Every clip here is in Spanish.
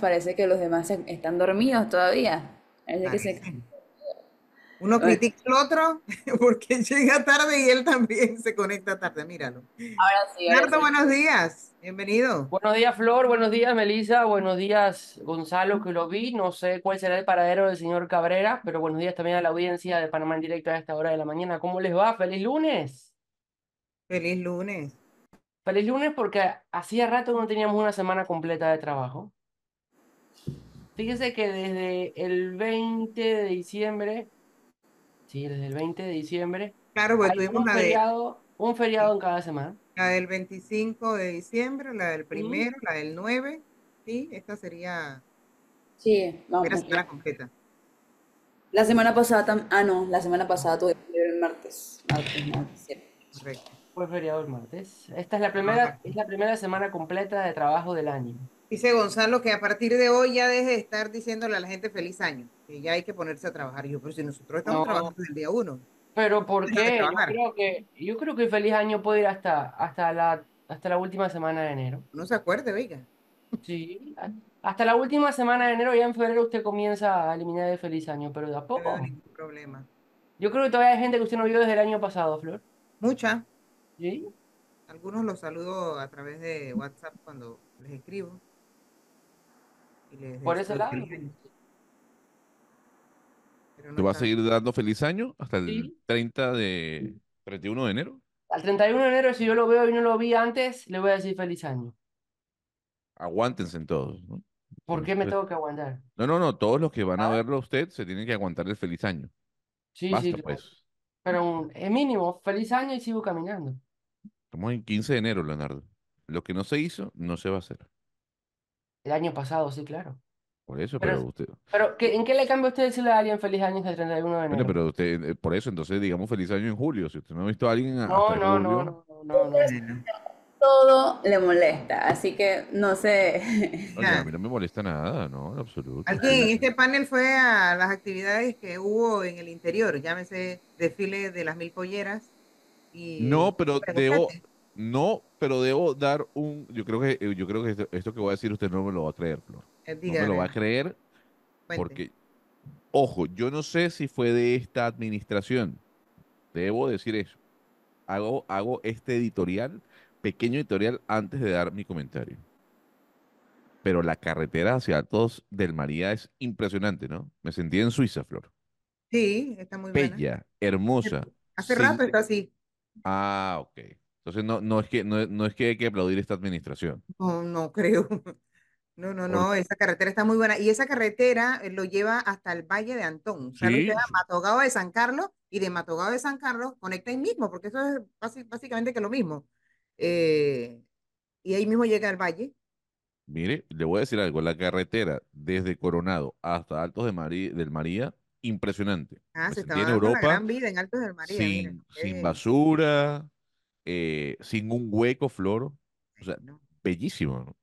parece que los demás se- están dormidos todavía. Parece que se... Parece. Uno critica al otro porque llega tarde y él también se conecta tarde. Míralo. Ahora sí, ahora sí. buenos días. Bienvenido. Buenos días, Flor. Buenos días, Melissa. Buenos días, Gonzalo, que lo vi. No sé cuál será el paradero del señor Cabrera, pero buenos días también a la audiencia de Panamá en directo a esta hora de la mañana. ¿Cómo les va? ¡Feliz lunes! Feliz lunes. Feliz lunes porque hacía rato no teníamos una semana completa de trabajo. Fíjese que desde el 20 de diciembre, sí, desde el 20 de diciembre, Claro, hay tuvimos un la, de, feriado, un feriado en cada semana. la del 25 de diciembre, la del primero, la del 9. Sí, esta sería Sí, vamos. la semana completa. La semana pasada, tam- ah no, la semana pasada tuve el martes. Martes, martes, cierto. Correcto. Fue feriado el martes. Esta es la primera, es la primera semana completa de trabajo del año. Dice Gonzalo que a partir de hoy ya deje de estar diciéndole a la gente feliz año, que ya hay que ponerse a trabajar. Y yo, pero si nosotros estamos No. trabajando desde el día uno. Pero ¿por qué? Yo creo que, yo creo que el feliz año puede ir hasta, hasta la, hasta la última semana de enero. No se acuerde, oiga. Sí, hasta la última semana de enero, ya en febrero usted comienza a eliminar el feliz año, pero de a No poco. veo ningún problema. Yo creo que todavía hay gente que usted no vio desde el año pasado, Flor. Mucha. ¿Sí? Algunos los saludo a través de WhatsApp cuando les escribo. Les Por ese lado. pero no ¿Te va a seguir dando feliz año hasta el Sí. 30 de 31 de enero? Al 31 de enero, si yo lo veo y no lo vi antes, le voy a decir feliz año. Aguántense en todos, ¿no? ¿Por qué me tengo que aguantar? No, no, no, todos los que van a Ah. verlo a usted se tienen que aguantar el feliz año. Sí, Basta, sí, claro. pues. Pero un- es mínimo, feliz año y sigo caminando. Estamos en 15 de enero, Leonardo. Lo que no se hizo, no se va a hacer. El año pasado, sí, claro. Por eso, Pero- pero usted... Pero, ¿qué- ¿en qué le cambia usted decirle a alguien feliz año el 31 de Bueno, enero? pero usted, eh, por eso, entonces digamos feliz año en julio. Si usted no ha visto a alguien No, hasta no, julio, no, no, no, no, no. Bueno, Todo le molesta, así que no sé. oye, a mí no me molesta nada, no, en absoluto. Alguien en este panel fue a las actividades que hubo en el interior, llámese desfile de las mil polleras. Y No, pero debo, Pregúntate. no, pero debo dar un, yo creo que, eh, yo creo que esto, esto que voy a decir usted no me lo va a creer, Flor. Eh, No me lo va a creer cuente. porque, ojo, yo no sé si fue de esta administración. Debo decir eso. Hago, hago este editorial, pequeño editorial, antes de dar mi comentario. Pero la carretera hacia Altos del María es impresionante, ¿no? Me sentí en Suiza, Flor. Sí, está muy buena. Bella, hermosa. Hace rato está así. Ah, ok. Entonces no, no es que, no, no es que hay que aplaudir esta administración. No, no creo. No, no, no, esa carretera está muy buena. Y esa carretera eh, lo lleva hasta el Valle de Antón. O sea, lo lleva a sí. Matogao de San Carlos y de Matogao de San Carlos conecta ahí mismo, porque eso es básicamente que lo mismo. Eh, y ahí mismo llega al Valle. Mire, le voy a decir algo, la carretera desde Coronado hasta Altos de del María, impresionante. Ah, Me se sentí estaba en dando la Europa gran vida en Altos del María. sin, sin basura, eh, sin un hueco, Flor. O sea, bellísimo, ¿no?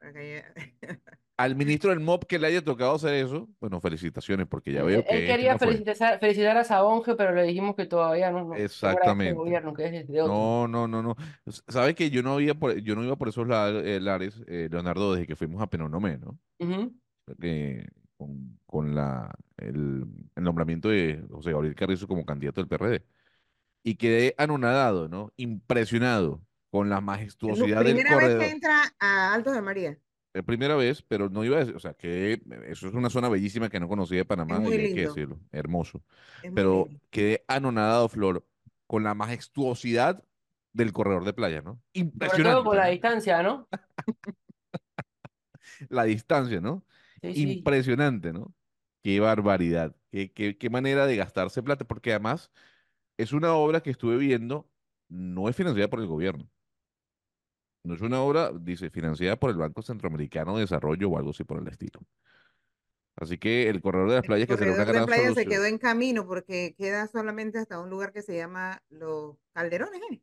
Al ministro del MOP que le haya tocado hacer eso, bueno, felicitaciones, porque ya veo que él este quería no felicitar, felicitar a Sabonge, pero le dijimos que todavía no, Exactamente. gobierno, que es de otro. No, no, no, no. ¿Sabes que yo no había por, yo no iba por esos eh, lares, eh, Leonardo, desde que fuimos a Penonomé, ¿no? Con, con la, el, el nombramiento de José Gabriel Carrizo como candidato del PRD. Y quedé anonadado, ¿no? Impresionado con la majestuosidad del Primera vez corredor. que entra a Altos del María. Es primera vez, pero no iba a decir, o sea, que eso es una zona bellísima que no conocía de Panamá muy y hay que decirlo, hermoso. Es Pero lindo. quedé anonadado, Flor, con la majestuosidad del corredor de playa, ¿no? Sobre todo Impresionante. con la distancia, ¿no? La distancia, ¿no? Sí, sí. Impresionante, ¿no? Qué barbaridad. Qué, qué, qué manera de gastarse plata, porque además es una obra que estuve viendo, no es financiada por el gobierno. No es una obra, dice, financiada por el Banco Centroamericano de Desarrollo o algo así por el estilo. Así que el corredor de las El playas que será una corredor de gran playa se quedó en camino porque queda solamente hasta un lugar que se llama Los Calderones, ¿eh?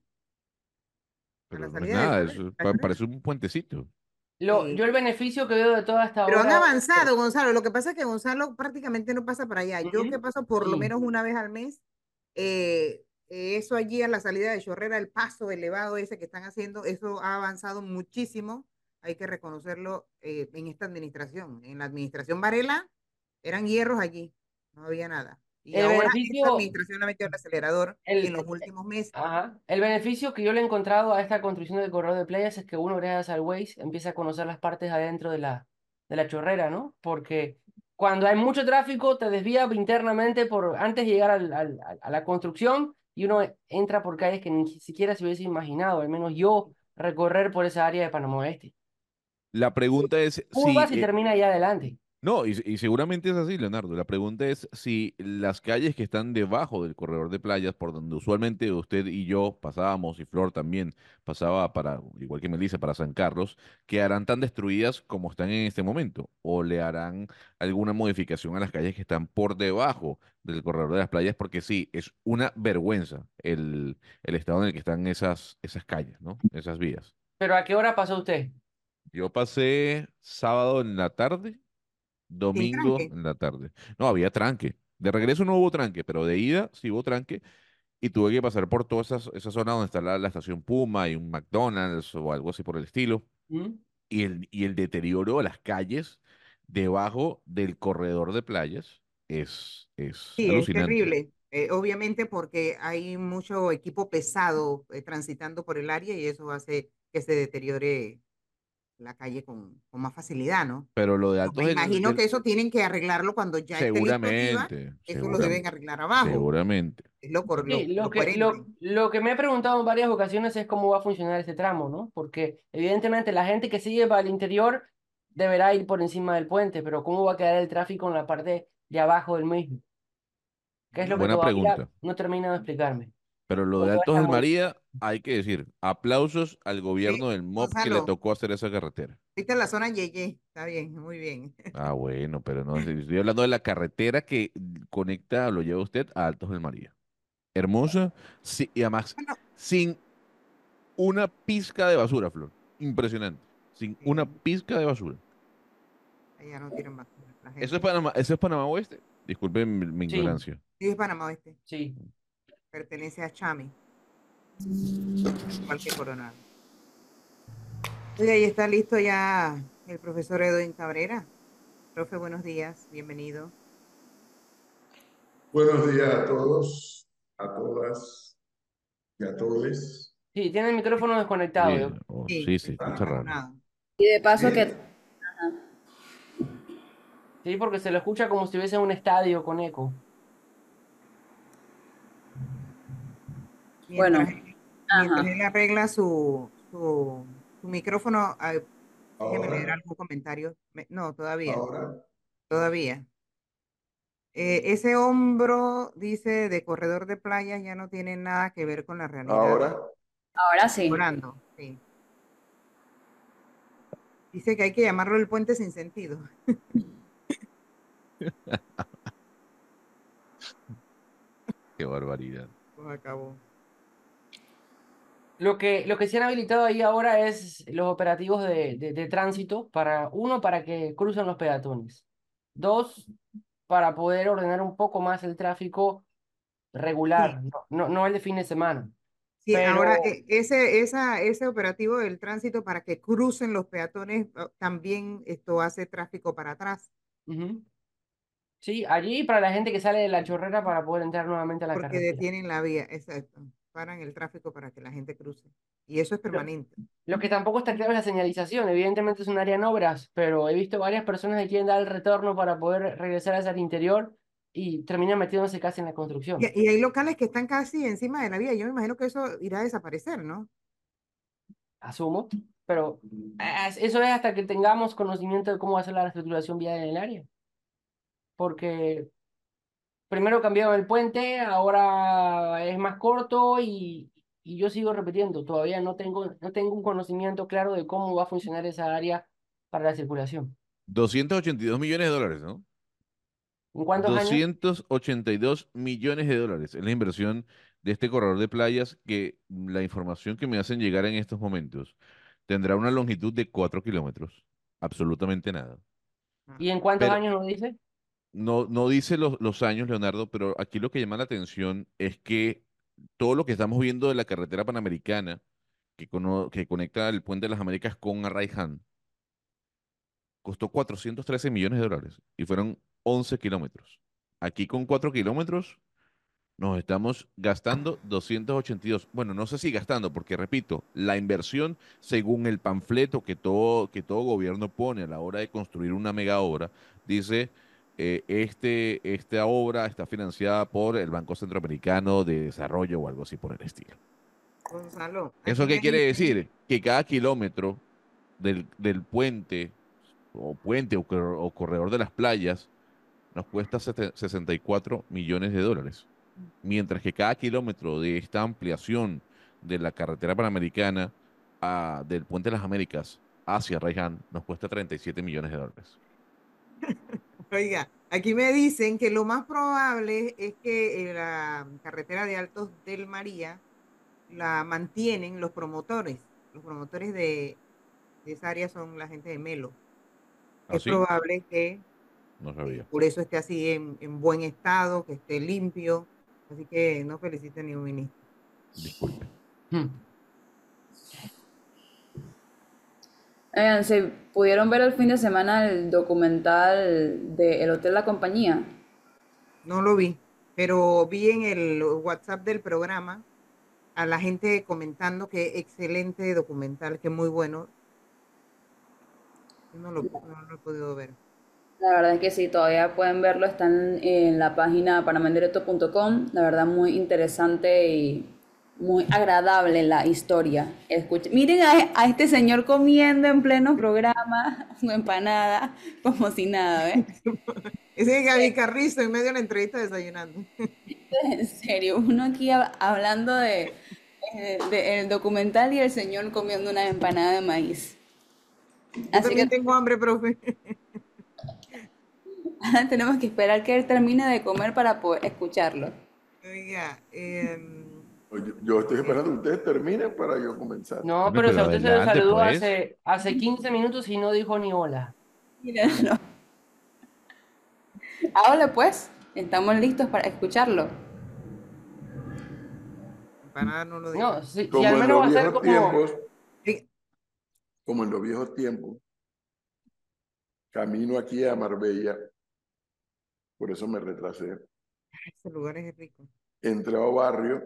Pero la no es nada, parece un puentecito. Lo, Sí. yo el beneficio que veo de toda esta Pero han obra es avanzado, Gonzalo. Lo que pasa es que Gonzalo prácticamente no pasa para allá. Yo que paso por lo menos una vez al mes, eh, eso allí a la salida de Chorrera, el paso elevado ese que están haciendo, eso ha avanzado muchísimo hay que reconocerlo eh, en esta administración. En la administración Varela eran hierros allí, no había nada. Y El ahora esta beneficio- administración ha metido el acelerador El- en los últimos meses. Ajá. El beneficio que yo le he encontrado a esta construcción del corredor de playas es que uno, gracias al Waze, empieza a conocer las partes adentro de la, de la chorrera, ¿no? Porque cuando hay mucho tráfico, te desvía internamente por antes de llegar al- a la construcción y uno entra por calles que ni siquiera se hubiese imaginado, al menos yo, recorrer por esa área de Panamá Oeste. La pregunta es si... Curvas y eh, termina allá adelante. No, y, y seguramente es así, Leonardo. La pregunta es si las calles que están debajo del corredor de playas, por donde usualmente usted y yo pasábamos, y Flor también pasaba para, igual que Melissa, para San Carlos, quedarán tan destruidas como están en este momento, o le harán alguna modificación a las calles que están por debajo del corredor de las playas, porque sí, es una vergüenza el, el estado en el que están esas, esas calles, ¿no? Esas vías. Pero ¿a qué hora pasó usted? Yo pasé sábado en la tarde, domingo en la tarde. No, había tranque. De regreso no hubo tranque, pero de ida sí hubo tranque. Y tuve que pasar por toda esa, esa zona donde está la, la estación Puma y un McDonald's o algo así por el estilo. ¿Mm? Y el, y el deterioro de las calles debajo del corredor de playas es, es Sí, es terrible. Eh, obviamente porque hay mucho equipo pesado eh, transitando por el área y eso hace que se deteriore la calle con, con más facilidad, ¿no? Pero lo de Yo Altos Me imagino del- que eso tienen que arreglarlo cuando ya esté listo arriba, seguramente, eso lo deben arreglar abajo. seguramente. Es lo, lo, Sí, lo lo que, lo, que me he preguntado en varias ocasiones es cómo va a funcionar este tramo, ¿no? Porque evidentemente la gente que sigue para el interior deberá ir por encima del puente, pero ¿cómo va a quedar el tráfico en la parte de abajo del mismo? ¿Qué es lo que Buena todavía pregunta. no termina de explicarme? Pero lo de ¿Cómo Altos del? María, hay que decir, aplausos al gobierno del MOP que le tocó hacer esa carretera. Viste la zona Yeye, está bien, muy bien. Ah, bueno, pero no, estoy hablando de la carretera que conecta, lo lleva usted a Altos del María. Hermosa, sí, y además Bueno. sin una pizca de basura, Flor. Impresionante. Sin una pizca de basura. Allá no tiran basura. La gente. ¿Eso es Panamá, eso es Panamá Oeste? Disculpen mi, mi Sí. ignorancia. Sí, es Panamá Oeste, Sí. pertenece a Chami. Igual que Coronado. Oye, ahí está listo ya el profesor Edwin Cabrera. Profe, buenos días, bienvenido. Buenos días a todos, a todas y a todos. Sí, tiene el micrófono desconectado. Sí, yo- oh, Sí, sí, sí, está escucha raro. Coronado. Y de paso Bien. que Sí, porque se lo escucha como si estuviese en un estadio con eco. Bueno, Mientras, él arregla su, su, su micrófono, déjeme leer algún comentario. Me- no, todavía, ahora, todavía. Eh, ese hombro, dice, de corredor de playa ya no tiene nada que ver con la realidad. ahora, Ahora sí. Mejorando, sí. Dice que hay que llamarlo el puente sin sentido. Qué barbaridad. Pues acabó. Lo que, lo que se han habilitado ahí ahora es los operativos de, de, de tránsito para, uno, para que crucen los peatones. Dos, para poder ordenar un poco más el tráfico regular, no, no, no el de fin de semana. Sí, ahora Pero- eh, ese, esa, ese operativo del tránsito para que crucen los peatones, también esto hace tráfico para atrás, Ujú. Sí, allí para la gente que sale de la chorrera para poder entrar nuevamente a la porque carretera. detienen la vía, exacto. Paran el tráfico para que la gente cruce. Y eso es permanente. Lo que tampoco está claro es la señalización. Evidentemente es un área en obras, pero he visto varias personas que quieren dar el retorno para poder regresar hacia el interior y terminan metiéndose casi en la construcción. Y, y hay locales que están casi encima de la vía. Yo me imagino que eso irá a desaparecer, ¿no? asumo, pero eso es hasta que tengamos conocimiento de cómo va a ser la reestructuración vial en el área. Porque primero cambiaron el puente, ahora es más corto y, y yo sigo repitiendo, todavía no tengo, no tengo un conocimiento claro de cómo va a funcionar esa área para la circulación. 282 millones de dólares, ¿no? ¿En cuántos años? 282 millones de dólares es la inversión de este corredor de playas que la información que me hacen llegar en estos momentos tendrá una longitud de 4 kilómetros. Absolutamente nada. ¿Y en cuántos Pero- años nos dice? No, no dice los, años, Leonardo, pero aquí lo que llama la atención es que todo lo que estamos viendo de la carretera panamericana que, que conecta el Puente de las Américas con Arraiján, costó 413 millones de dólares y fueron 11 kilómetros. Aquí con 4 kilómetros nos estamos gastando 282. Bueno, no sé si gastando, porque repito, la inversión, según el panfleto que todo, que todo gobierno pone a la hora de construir una mega obra, dice, eh, este, esta obra está financiada por el Banco Centroamericano de Desarrollo o algo así por el estilo. Gonzalo, ¿Eso qué quiere decir? Que cada kilómetro del, del puente o puente o, cor- o corredor de las playas nos cuesta sete- 64 millones de dólares. Mientras que cada kilómetro de esta ampliación de la carretera panamericana a- del puente de las Américas hacia Raiján nos cuesta 37 millones de dólares. Oiga, aquí me dicen que lo más probable es que la carretera de Altos del María la mantienen los promotores. Los promotores de, de esa área son la gente de Melo. Es ¿Así? probable que No eh, sabía. por eso esté así en, en buen estado, que esté limpio. Así que no felicite a ningún ministro. Disculpe. Hmm. Oigan, ¿se pudieron ver el fin de semana el documental de El Hotel La Compañía? No lo vi, pero vi en el WhatsApp del programa a la gente comentando que excelente documental, que muy bueno. No lo, no lo he podido ver. La verdad es que sí, todavía pueden verlo, están en la página panamandirecto.com. La verdad, muy interesante y muy agradable la historia. Escucha, miren a, a este señor comiendo en pleno programa su empanada, como si nada, ¿ves? Ese es Gaby Carrizo en medio de la entrevista desayunando. En serio, uno aquí hab- hablando de, eh, de el documental y el señor comiendo una empanada de maíz. Yo Así también que tengo hambre, profe. tenemos que esperar que él termine de comer para poder escucharlo. Oiga, em, Yo, yo estoy esperando que ustedes terminen para yo comenzar. No, pero si a pero usted se saludó pues. hace, hace 15 minutos y no dijo ni hola. Mírenlo. Ahora pues, estamos listos para escucharlo. empanada no lo digo. No, si, si Como al en menos va a los ser viejos como... tiempos, Sí, como en los viejos tiempos, camino aquí a Marbella, por eso me retrasé, ese lugar es rico. entré a barrio,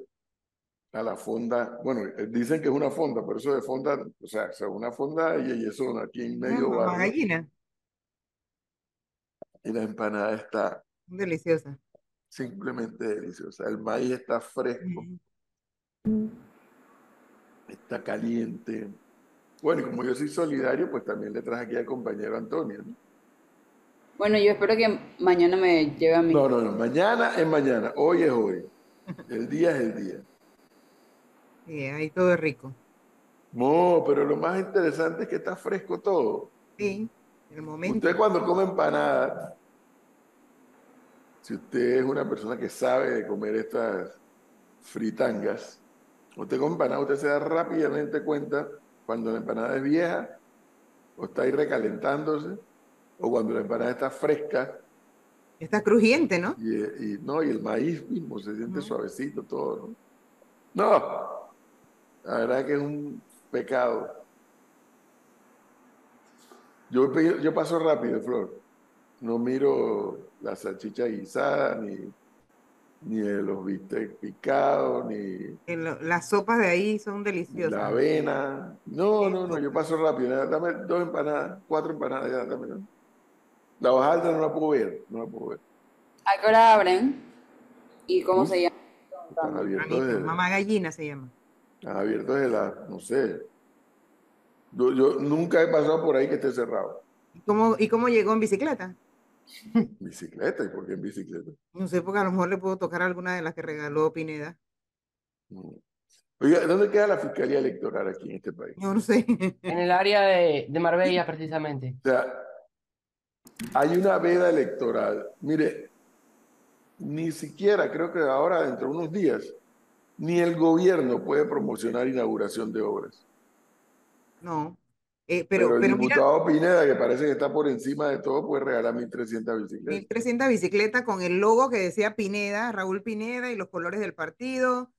a la fonda, bueno, eh, dicen que es una fonda, pero eso de fonda, o sea, o sea, una fonda y eso aquí en medio barrio, gallina, y la empanada está deliciosa. simplemente deliciosa, el maíz está fresco, Mm. está caliente. Bueno, y como yo soy solidario, pues también le traje aquí al compañero Antonio, ¿no? Bueno, yo espero que mañana me lleve a mí. No, no, no, mañana es mañana, hoy es hoy, el día es el día. Sí, ahí todo es rico. No, pero lo más interesante es que está fresco todo. Sí, el momento. Usted cuando come empanada, si usted es una persona que sabe de comer estas fritangas, usted come empanada, usted se da rápidamente cuenta cuando la empanada es vieja o está ahí recalentándose, o cuando la empanada está fresca Está crujiente, ¿no? y, y, no, y el maíz mismo se siente suavecito todo, ¿no? No, la verdad que es un pecado. Yo, yo paso rápido, Flor. No miro la salchicha guisada, ni, ni de los bistecs picados, ni lo- las sopas de ahí son la deliciosas. avena. No, no, no, yo paso rápido. Dame dos empanadas, cuatro empanadas, ya, dame. ¿no? La hoja alta no la puedo ver, no la puedo ver. ¿A qué hora abren? ¿Y cómo Uf. se llama? Están abiertos Manito, desde, Mamá gallina se llama. Están abiertos desde la, no sé. Yo, yo nunca he pasado por ahí que esté cerrado. ¿Y cómo, ¿Y cómo llegó en bicicleta? Bicicleta, ¿y por qué en bicicleta? No sé, porque a lo mejor le puedo tocar alguna de las que regaló Pineda. No. Oiga, ¿dónde queda la Fiscalía Electoral aquí en este país? Yo no sé. En el área de, de Marbella, precisamente. O sea, hay una veda electoral. Mire, ni siquiera, creo que ahora, dentro de unos días, ni el gobierno puede promocionar inauguración de obras. No. Eh, Pero, pero, el pero mira, diputado Pineda, que parece que está por encima de todo, puede regalar 1.300 bicicletas. 1300 bicicletas con el logo que decía Pineda, Raúl Pineda y los colores del partido.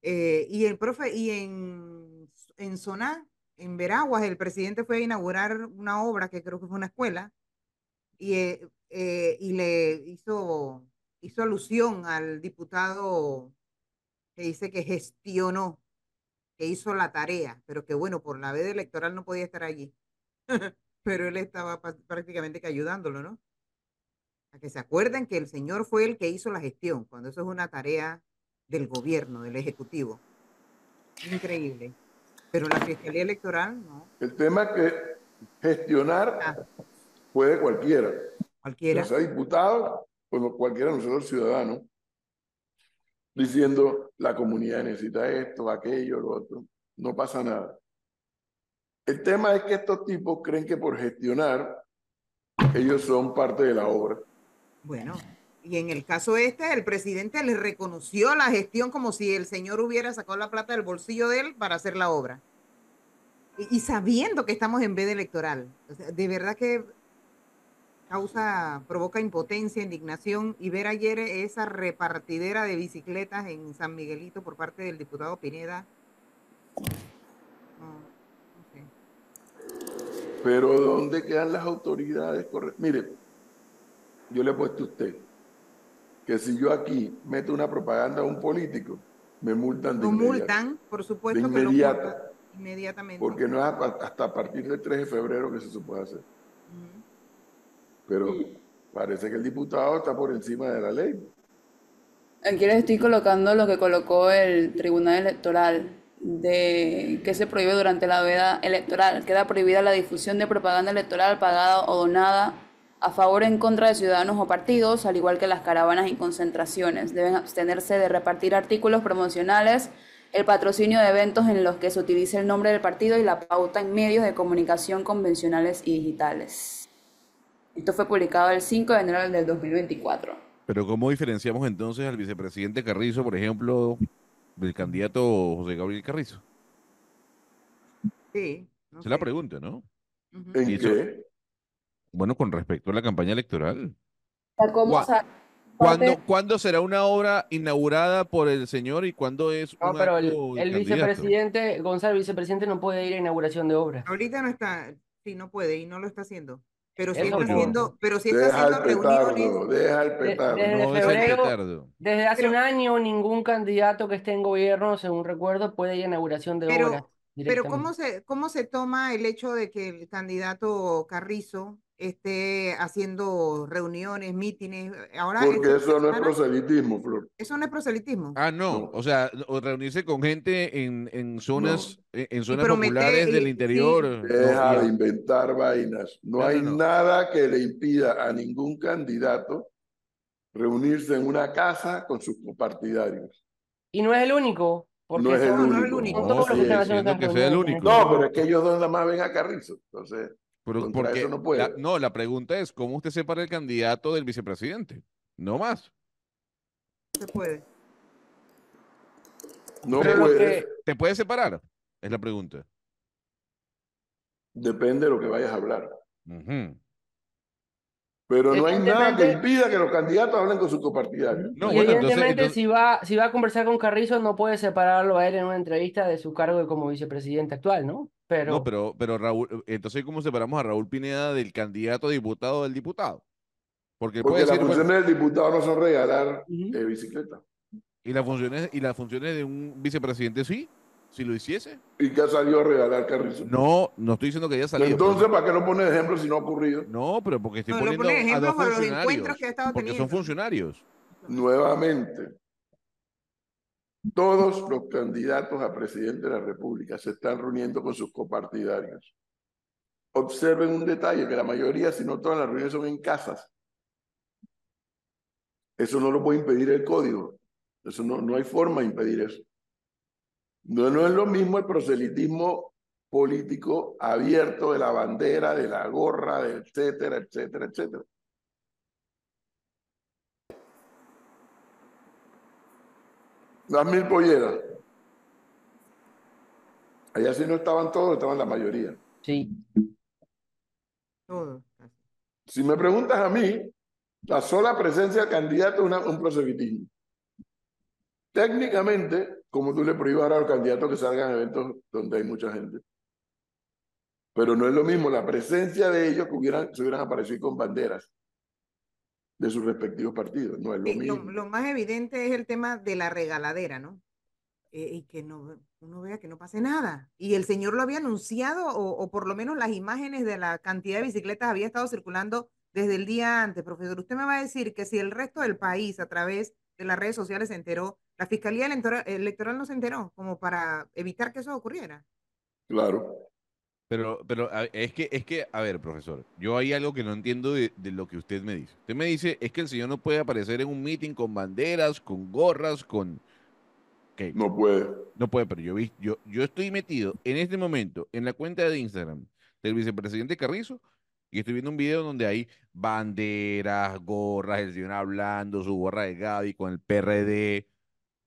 eh, y el profe, y en, en Soná en Veraguas el presidente fue a inaugurar una obra que creo que fue una escuela y, eh, y le hizo, hizo alusión al diputado que dice que gestionó, que hizo la tarea, pero que bueno, por la veda electoral no podía estar allí. pero él estaba prácticamente que ayudándolo, ¿no? A que se acuerden que el señor fue el que hizo la gestión, cuando eso es una tarea del gobierno, del ejecutivo. Increíble. Pero la Fiscalía Electoral, no, El tema es que gestionar Ah. puede cualquiera. cualquiera. Ya sea diputado, pues cualquiera de nosotros ciudadanos, diciendo la comunidad necesita esto, aquello, lo otro. No pasa nada. El tema es que estos tipos creen que por gestionar ellos son parte de la obra. Bueno, y en el caso este, el presidente le reconoció la gestión como si el señor hubiera sacado la plata del bolsillo de él para hacer la obra. Y, sabiendo que estamos en veda electoral. De verdad que causa, provoca impotencia, indignación y ver ayer esa repartidera de bicicletas en San Miguelito por parte del diputado Pineda. Pero ¿dónde quedan las autoridades? Mire, yo le he puesto a usted que si yo aquí meto una propaganda a un político, me multan de Lo inmediato. multan, por supuesto De que lo inmediato. multan inmediatamente. Porque no es hasta a partir del 3 de febrero que se puede hacer. Pero parece que el diputado está por encima de la ley. Aquí les estoy colocando lo que colocó el Tribunal Electoral de que se prohíbe durante la veda electoral. Queda prohibida la difusión de propaganda electoral pagada o donada a favor o en contra de ciudadanos o partidos, al igual que las caravanas y concentraciones. Deben abstenerse de repartir artículos promocionales, el patrocinio de eventos en los que se utilice el nombre del partido y la pauta en medios de comunicación convencionales y digitales. Esto fue publicado el 5 de enero del 2024. Pero ¿cómo diferenciamos entonces al vicepresidente Carrizo, por ejemplo, del candidato José Gabriel Carrizo? Sí. no Esa es la pregunta, ¿no? ¿En eso- qué? Bueno, con respecto a la campaña electoral. O sea, ¿cómo, Gua- o sea, ¿Cuándo, será una obra inaugurada por el señor y cuándo es No, un pero el, el vicepresidente, Gonzalo, el vicepresidente no puede ir a inauguración de obras. Ahorita no está, sí, no puede y no lo está haciendo. Pero Eso está no. haciendo, pero sí está haciendo reuniones. deja el De- petardo. desde No, es el febrero- petardo. Desde hace Pero- un año, ningún candidato que esté en gobierno, según recuerdo, puede ir a inauguración de Pero- obras Pero. ¿cómo se, cómo se toma el hecho de que el candidato Carrizo esté haciendo reuniones, mítines? Ahora Porque esta eso no es proselitismo, Flor. eso no es proselitismo. Ah, no, No. o sea, o reunirse con gente en, en zonas, en, en zonas prometer populares del interior. no, Deja y- de inventar vainas. No, No, no, hay no. nada que le impida a ningún candidato reunirse en una casa con sus partidarios. Y no es el único, porque No es el son- no es el único. único. No, único. No, pero es que ellos dos nada más ven a Carrizo. Entonces, Pero Contra porque eso no puede. la- no, la pregunta es, ¿cómo usted separa el candidato del vicepresidente? No más. Se puede. no Pero que- ¿Te puede separar? Es la pregunta. Depende de lo que vayas a hablar. Pero no hay nada que impida que los candidatos hablen con sus copartidarios. No, y bueno, evidentemente, entonces- si va, si va a conversar con Carrizo, no puede separarlo a él en una entrevista de su cargo de como vicepresidente actual, ¿no? Pero, No, pero, pero Raúl, entonces ¿cómo separamos a Raúl Pineda del candidato a diputado del diputado? Porque Porque las decir, bueno, funciones del diputado no son regalar Ujú. eh, bicicleta. y las funciones, y las funciones de un vicepresidente sí, si lo hiciese. ¿Y qué ha salido a regalar Carrizo? No, no estoy diciendo que haya salido. Entonces, ¿para qué no pone ejemplo si no ha ocurrido? No, pero porque estoy No, lo poniendo pone a dos por los funcionarios. encuentros que ha estado porque son teniendo. funcionarios. Nuevamente, todos los candidatos a presidente de la República se están reuniendo con sus copartidarios. Observen un detalle, que la mayoría, si no todas las reuniones son en casas. Eso no lo puede impedir el código. Eso no, no hay forma de impedir eso. No, no es lo mismo el proselitismo político abierto de la bandera, de la gorra, de etcétera, etcétera, etcétera. Las mil polleras. Allá sí no estaban todos, estaban la mayoría. sí. Todo. casi. Si me preguntas a mí, la sola presencia del candidato es una- un proselitismo. Técnicamente, como tú le prohíbas ahora a los candidatos que salgan a eventos donde hay mucha gente, Pero no es lo mismo la presencia de ellos que hubieran, se hubieran aparecido con banderas de sus respectivos partidos. No es lo Sí, lo, mismo. lo más evidente es el tema de la regaladera, ¿no? Eh, y que no, uno vea que no pase nada. Y el señor lo había anunciado, o, o por lo menos las imágenes de la cantidad de bicicletas había estado circulando desde el día antes. Profesor, usted me va a decir que si el resto del país a través de las redes sociales se enteró, la Fiscalía Electoral, Electoral no se enteró, como para evitar que eso ocurriera. Claro. Pero, pero a- es que, es que, a ver, profesor, yo hay algo que no entiendo de, de lo que usted me dice. Usted me dice, es que el señor no puede aparecer en un meeting con banderas, con gorras, con... No puede. no puede, pero yo, yo, yo estoy metido en este momento en la cuenta de Instagram del vicepresidente Carrizo y estoy viendo un video donde hay banderas, gorras, el señor hablando, su gorra de Gaby con el PRD.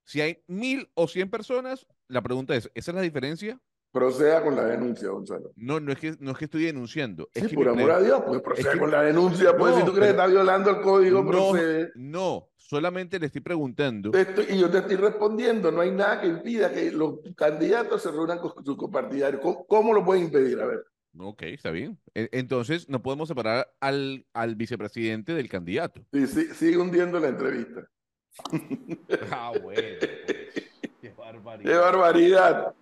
Si hay mil o cien personas, la pregunta es, ¿esa es la diferencia? Proceda con la denuncia, Gonzalo. No, no es que, no es que estoy denunciando. Es Sí, que por amor a Dios, pues proceda con la denuncia. Pues No, si tú crees que está violando el código, no, procede. no, solamente le estoy preguntando. Estoy- y yo te estoy respondiendo, no hay nada que impida que los candidatos se reúnan con sus copartidarios. ¿Cómo, cómo lo pueden impedir? A ver. Ok, está bien. E- Entonces, no podemos separar al, al vicepresidente del candidato. Sí, sí, sigue hundiendo la entrevista. Ah, bueno. pues, Qué ¡Qué barbaridad.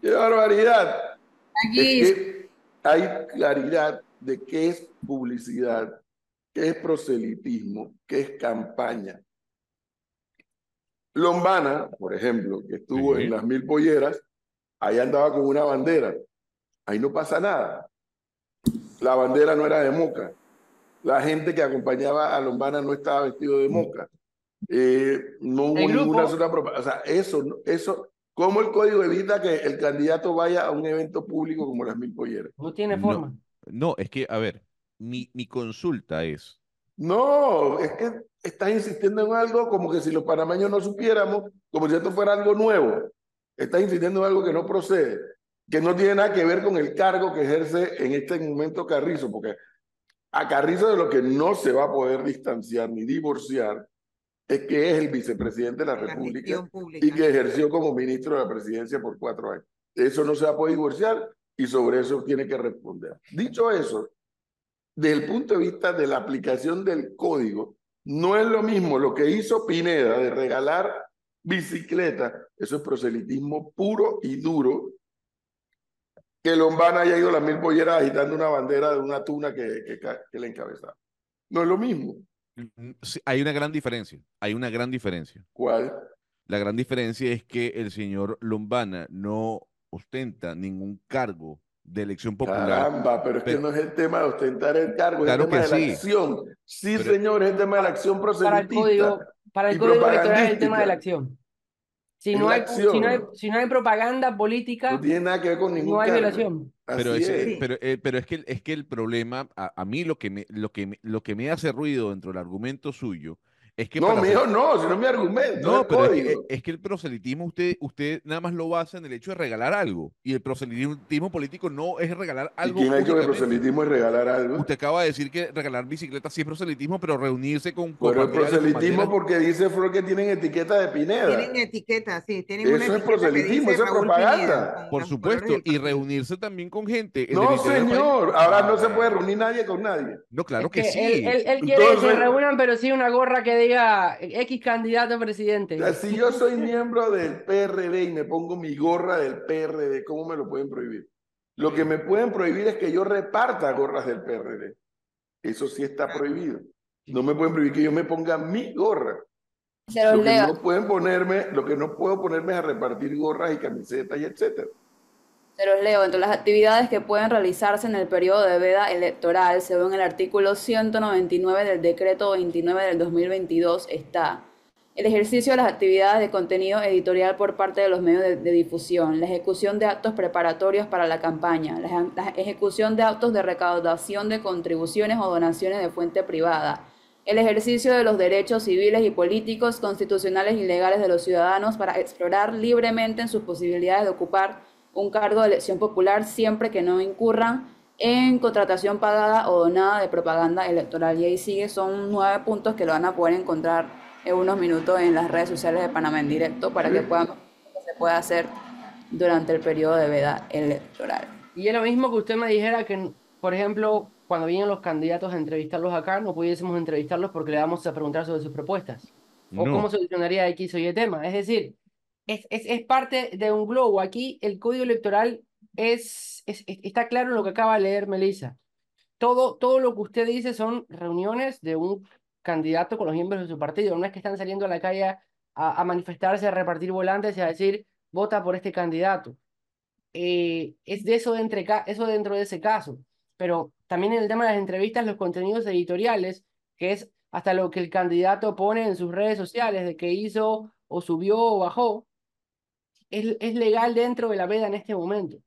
¡Qué barbaridad! Aquí, Es que hay claridad de qué es publicidad, qué es proselitismo, qué es campaña. Lombana, por ejemplo, que estuvo Sí. en las mil polleras, ahí andaba con una bandera. Ahí no pasa nada. La bandera no era de moca. La gente que acompañaba a Lombana no estaba vestido de moca. Eh, no hubo ninguna sola propaganda. O sea, eso, no- eso, ¿cómo el código evita que el candidato vaya a un evento público como las mil polleras? No tiene No. forma. No, es que, a ver, mi, mi consulta es, No, es que estás insistiendo en algo como que si los panameños no supiéramos, como si esto fuera algo nuevo. Estás insistiendo en algo que no procede, que no tiene nada que ver con el cargo que ejerce en este momento Carrizo, porque a Carrizo de lo que no se va a poder distanciar ni divorciar es que es el vicepresidente de la La República y que ejerció como ministro de la presidencia por cuatro años. Eso no se va a poder divorciar y sobre eso tiene que responder. Dicho eso, desde el punto de vista de la aplicación del código, no es lo mismo lo que hizo Pineda de regalar bicicletas, eso es proselitismo puro y duro, que Lombana haya ido a las mil polleras agitando una bandera de una tuna que, que, que le encabezaba. No es lo mismo. Mm, hay una gran diferencia, hay una gran diferencia. ¿Cuál? La gran diferencia es que el señor Lombana no ostenta ningún cargo de elección popular. Caramba, pero es que no es el tema de ostentar el cargo, Claro es el tema que de la sí. acción. Sí, Pero- señor, es el tema de la acción Para el proselitista. código, para el código electoral es el tema de la acción. Si Es no hay, si no hay, si no hay propaganda política, No tiene nada que ver con ningún no hay cargo. violación. Pero, ese- es. pero, eh, pero es que, es que el problema, a, a mí lo que, me, lo, que me, lo que me hace ruido dentro del argumento suyo es que No, para mío, hacer- no, si no es mi argumento, No, es pero es que, código. es que el proselitismo usted, usted nada más lo basa en el hecho de regalar algo. Y el proselitismo político no es regalar ¿Y algo. quién ha dicho que el proselitismo es regalar algo? Usted acaba de decir que regalar bicicletas sí es proselitismo, pero reunirse con Pero el y proselitismo porque dice Flor que tienen etiqueta de Pineda. Tienen etiqueta, sí, tienen Eso una es proselitismo, eso es propaganda. Pineda, con Por supuesto, y reunirse también con gente. en No, señor, ahora no se puede reunir nadie con nadie. No, claro Es que, sí. Él, él- él quiere que se Entonces- reúnan, pero sí una gorra que diga X candidato a presidente. O sea, si yo soy miembro del PRD y me pongo mi gorra del PRD, ¿cómo me lo pueden prohibir? Lo que me pueden prohibir es que yo reparta gorras del PRD. Eso sí está prohibido. No me pueden prohibir que yo me ponga mi gorra. se Lo que leo. no pueden ponerme, lo que no puedo ponerme es a repartir gorras y camisetas y etcétera. Se los leo. Entre las actividades que pueden realizarse en el periodo de veda electoral, según el artículo 199 del decreto 29 del 2022, está el ejercicio de las actividades de contenido editorial por parte de los medios de, difusión, la ejecución de actos preparatorios para la campaña, la, la ejecución de actos de recaudación de contribuciones o donaciones de fuente privada, el ejercicio de los derechos civiles y políticos, constitucionales y legales de los ciudadanos para explorar libremente en sus posibilidades de ocupar un cargo de elección popular siempre que no incurran en contratación pagada o donada de propaganda electoral. Y ahí sigue, son nueve puntos que lo van a poder encontrar en unos minutos en las redes sociales de Panamá en directo para que puedan ver lo que se puede hacer durante el periodo de veda electoral. Y es lo mismo que usted me dijera que, por ejemplo, cuando vienen los candidatos a entrevistarlos acá, no pudiésemos entrevistarlos porque le vamos a preguntar sobre sus propuestas. O cómo solucionaría X o Y tema. Es decir, es, es, es parte de un globo. Aquí el código electoral es, es, es- está claro en lo que acaba de leer Melissa. Todo, todo lo que usted dice son reuniones de un candidato con los miembros de su partido. No es que están saliendo a la calle a, manifestarse, a repartir volantes y a decir, vota por este candidato. Eh, es de eso, de eso dentro de ese caso. Pero también en el tema de las entrevistas, los contenidos editoriales, que es hasta lo que el candidato pone en sus redes sociales, de que hizo o subió o bajó, es, es legal dentro de la veda en este momento.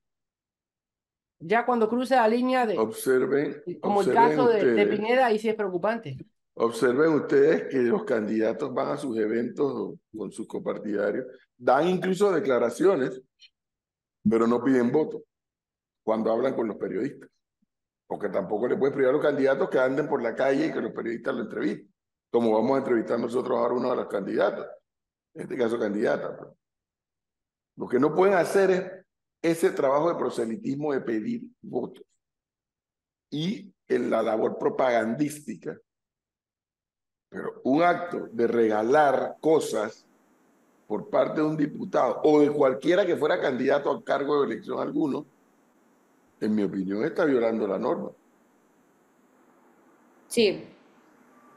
Ya cuando cruza la línea de, Observen, como el observen caso de, de Pineda, ahí sí es preocupante. observen ustedes que los candidatos van a sus eventos con sus copartidarios, dan incluso declaraciones, pero no piden voto cuando hablan con los periodistas. Porque tampoco le puede privar a los candidatos que anden por la calle y que los periodistas lo entrevisten, como vamos a entrevistar nosotros ahora uno de los candidatos, en este caso candidata. pues. Lo que no pueden hacer es ese trabajo de proselitismo de pedir votos y en la labor propagandística. Pero un acto de regalar cosas por parte de un diputado o de cualquiera que fuera candidato a cargo de elección alguno, en mi opinión, está violando la norma. Sí,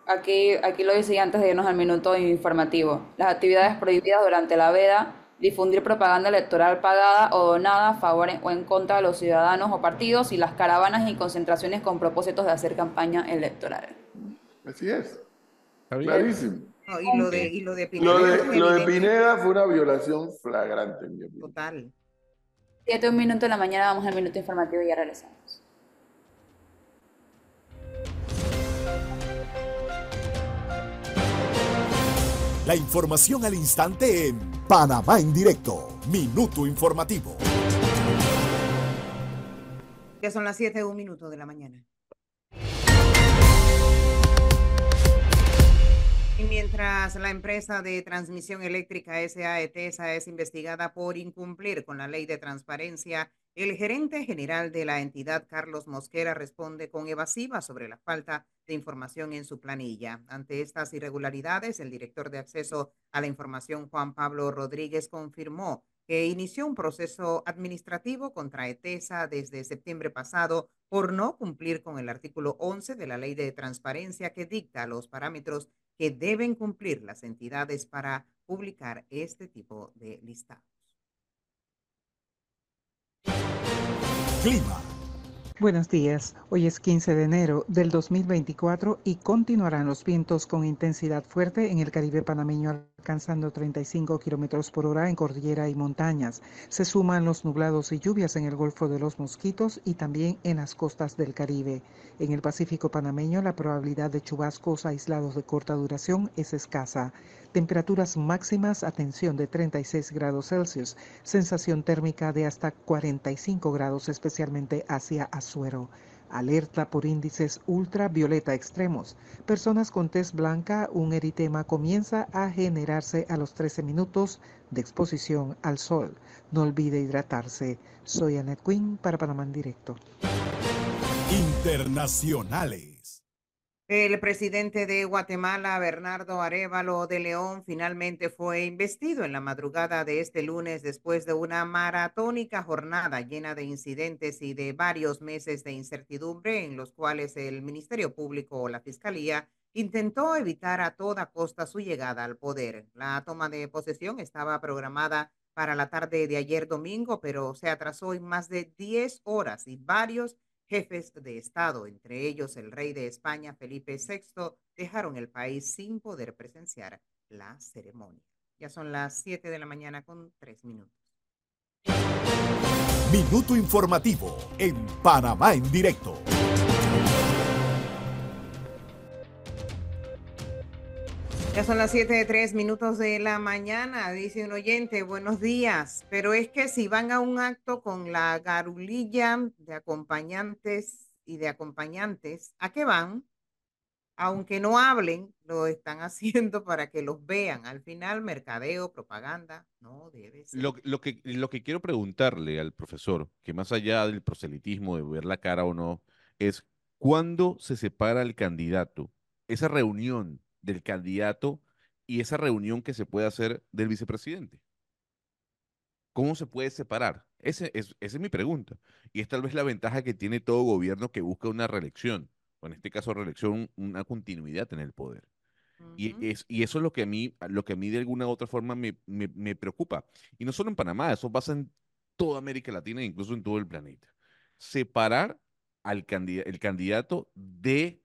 aquí, aquí lo dice antes de irnos al minuto informativo. Las actividades prohibidas durante la veda, difundir propaganda electoral pagada o donada a favor o en contra de los ciudadanos o partidos y las caravanas y concentraciones con propósitos de hacer campaña electoral. Así es, clarísimo. No, y lo de, y lo de Pineda Lo de, lo de Pineda fue una violación flagrante, en mi opinión. Total. Siete, un minuto en la mañana, vamos al minuto informativo y ya regresamos. La información al instante en Panamá en directo. Minuto informativo. Ya son las 7 un minuto de la mañana. Y mientras la empresa de transmisión eléctrica SAETESA es investigada por incumplir con la ley de transparencia, el gerente general de la entidad, Carlos Mosquera, responde con evasiva sobre la falta de información en su planilla. Ante estas irregularidades, el director de acceso a la información, Juan Pablo Rodríguez, confirmó que inició un proceso administrativo contra ETESA desde septiembre pasado por no cumplir con el artículo 11 de la ley de transparencia que dicta los parámetros que deben cumplir las entidades para publicar este tipo de listados. Buenos días. Hoy es 15 de enero del 2024 y continuarán los vientos con intensidad fuerte en el Caribe panameño alcanzando 35 kilómetros por hora en cordillera y montañas. Se suman los nublados y lluvias en el Golfo de los Mosquitos y también en las costas del Caribe. En el Pacífico panameño la probabilidad de chubascos aislados de corta duración es escasa. Temperaturas máximas, atención, de 36 grados Celsius. Sensación térmica de hasta 45 grados, especialmente hacia Azuero. Alerta por índices ultravioleta extremos. Personas con tez blanca, un eritema comienza a generarse a los 13 minutos de exposición al sol. No olvide hidratarse. Soy Annette Quinn para Panamá en Directo. Internacionales. El presidente de Guatemala, Bernardo Arevalo de León, finalmente fue investido en la madrugada de este lunes después de una maratónica jornada llena de incidentes y de varios meses de incertidumbre en los cuales el Ministerio Público o la Fiscalía intentó evitar a toda costa su llegada al poder. La toma de posesión estaba programada para la tarde de ayer domingo, pero se atrasó en más de 10 horas y varios jefes de Estado, entre ellos el rey de España, Felipe VI, dejaron el país sin poder presenciar la ceremonia. Ya son las 7 de la mañana con 3 minutos. Minuto informativo en Panamá en directo. Ya son las 7 de 3 minutos de la mañana, dice un oyente, buenos días, pero es que si van a un acto con la garulilla de acompañantes y de acompañantes, ¿a qué van? aunque no hablen, lo están haciendo para que los vean. Al final, mercadeo, propaganda, no debe ser. Lo, lo que, lo que quiero preguntarle al profesor, que más allá del proselitismo, de ver la cara o no, es cuándo se separa el candidato, esa reunión del candidato y esa reunión que se puede hacer del vicepresidente. ¿Cómo se puede separar? Ese es, esa es mi pregunta. Y es tal vez la ventaja que tiene todo gobierno que busca una reelección, o en este caso reelección, una continuidad en el poder. Y, es, y eso es lo que a mí, lo que a mí de alguna u otra forma me, me, me preocupa. Y no solo en Panamá, eso pasa en toda América Latina e incluso en todo el planeta. Separar al candida- el candidato de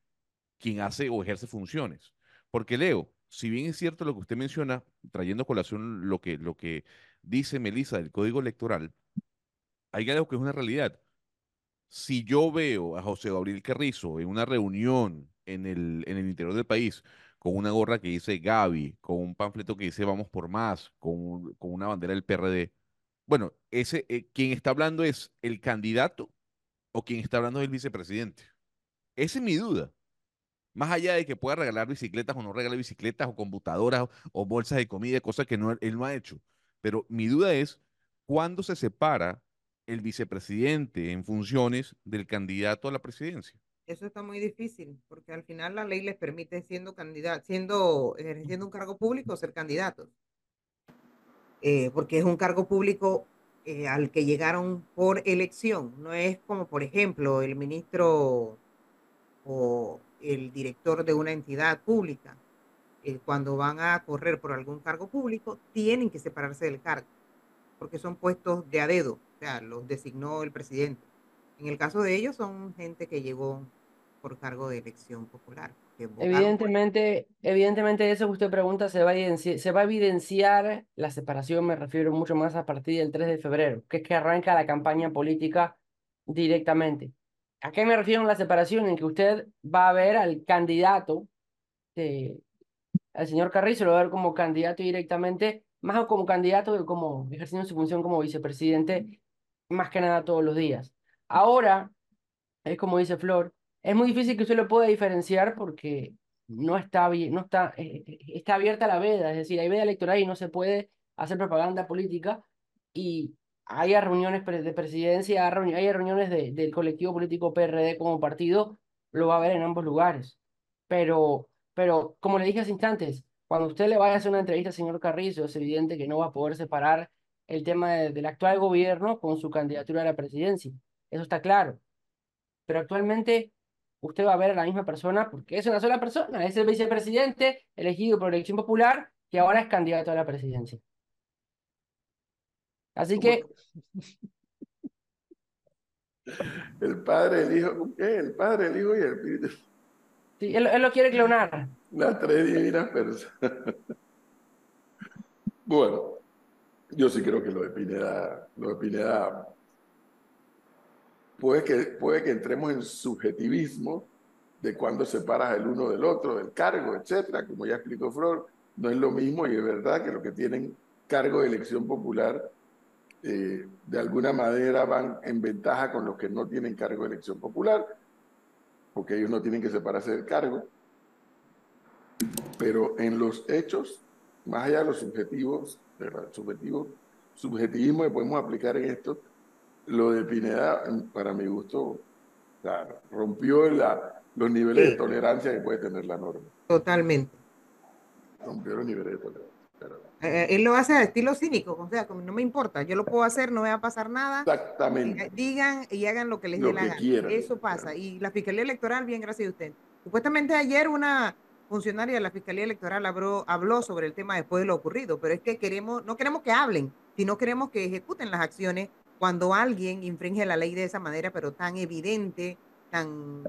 quien hace o ejerce funciones. Porque Leo, si bien es cierto lo que usted menciona, trayendo a colación lo que, lo que dice Melissa del Código Electoral, hay algo que es una realidad. Si yo veo a José Gabriel Carrizo en una reunión en el, en el interior del país con una gorra que dice Gaby, con un panfleto que dice Vamos por más, con, con una bandera del PRD, bueno, ese, eh, quien está hablando es el candidato o quien está hablando es el vicepresidente. Esa es mi duda. Más allá de que pueda regalar bicicletas o no regale bicicletas o computadoras o, bolsas de comida, cosas que no, él no ha hecho. Pero mi duda es, ¿cuándo se separa el vicepresidente en funciones del candidato a la presidencia? Eso está muy difícil, porque al final la ley les permite siendo candidato, siendo, ejerciendo un cargo público, ser candidatos. Eh, porque es un cargo público eh, al que llegaron por elección. No es como, por ejemplo, el ministro o el director de una entidad pública. eh, cuando van a correr por algún cargo público, tienen que separarse del cargo, porque son puestos de a dedo, o sea, los designó el presidente. En el caso de ellos son gente que llegó por cargo de elección popular. Evidentemente, evidentemente eso que usted pregunta se va a se va a evidenciar la separación, me refiero mucho más a partir del 3 de febrero, que es que arranca la campaña política directamente. ¿A qué me refiero en la separación? En que usted va a ver al candidato, eh, al señor Carrizo, lo va a ver como candidato directamente, más como candidato que como ejerciendo su función como vicepresidente, más que nada todos los días. Ahora, es como dice Flor, es muy difícil que usted lo pueda diferenciar porque no está no está, eh, eh, está abierta la veda, es decir, hay veda electoral y no se puede hacer propaganda política y hay reuniones de presidencia, hay reuni- hay reuniones de- del colectivo político PRD como partido, lo va a ver en ambos lugares. Pero, pero como le dije hace instantes, cuando usted le vaya a hacer una entrevista al señor Carrizo, es evidente que no va a poder separar el tema de- del actual gobierno con su candidatura a la presidencia. Eso está claro pero actualmente usted va a ver a la misma persona porque es una sola persona, es el vicepresidente elegido por elección popular que ahora es candidato a la presidencia. Así que El Padre, el Hijo, ¿qué? El Padre, el Hijo y el Espíritu. sí, él, él lo quiere clonar. Las tres divinas personas. Bueno, yo sí creo que lo de Pineda, lo de Pineda puede que, puede que entremos en subjetivismo de cuándo separas el uno del otro, del cargo, etcétera, como ya explicó Flor, no es lo mismo y es verdad que los que tienen cargo de elección popular eh, de alguna manera van en ventaja con los que no tienen cargo de elección popular, porque ellos no tienen que separarse del cargo. Pero en los hechos, más allá de los subjetivos, del subjetivo, subjetivismo que podemos aplicar en esto, lo de Pineda, para mi gusto, rompió la- los niveles de tolerancia que puede tener la norma. Totalmente. Rompió los niveles de tolerancia. Eh, él lo hace a estilo cínico, o sea, como no me importa, yo lo puedo hacer, no me va a pasar nada. Exactamente. Digan y hagan lo que les Lo dé la gana. quieran, Eso pasa. Y la Fiscalía Electoral, bien, gracias a usted. Supuestamente ayer una funcionaria de la Fiscalía Electoral habló, habló sobre el tema después de lo ocurrido, pero es que queremos, no queremos que hablen, sino queremos que ejecuten las acciones cuando alguien infringe la ley de esa manera, pero tan evidente, tan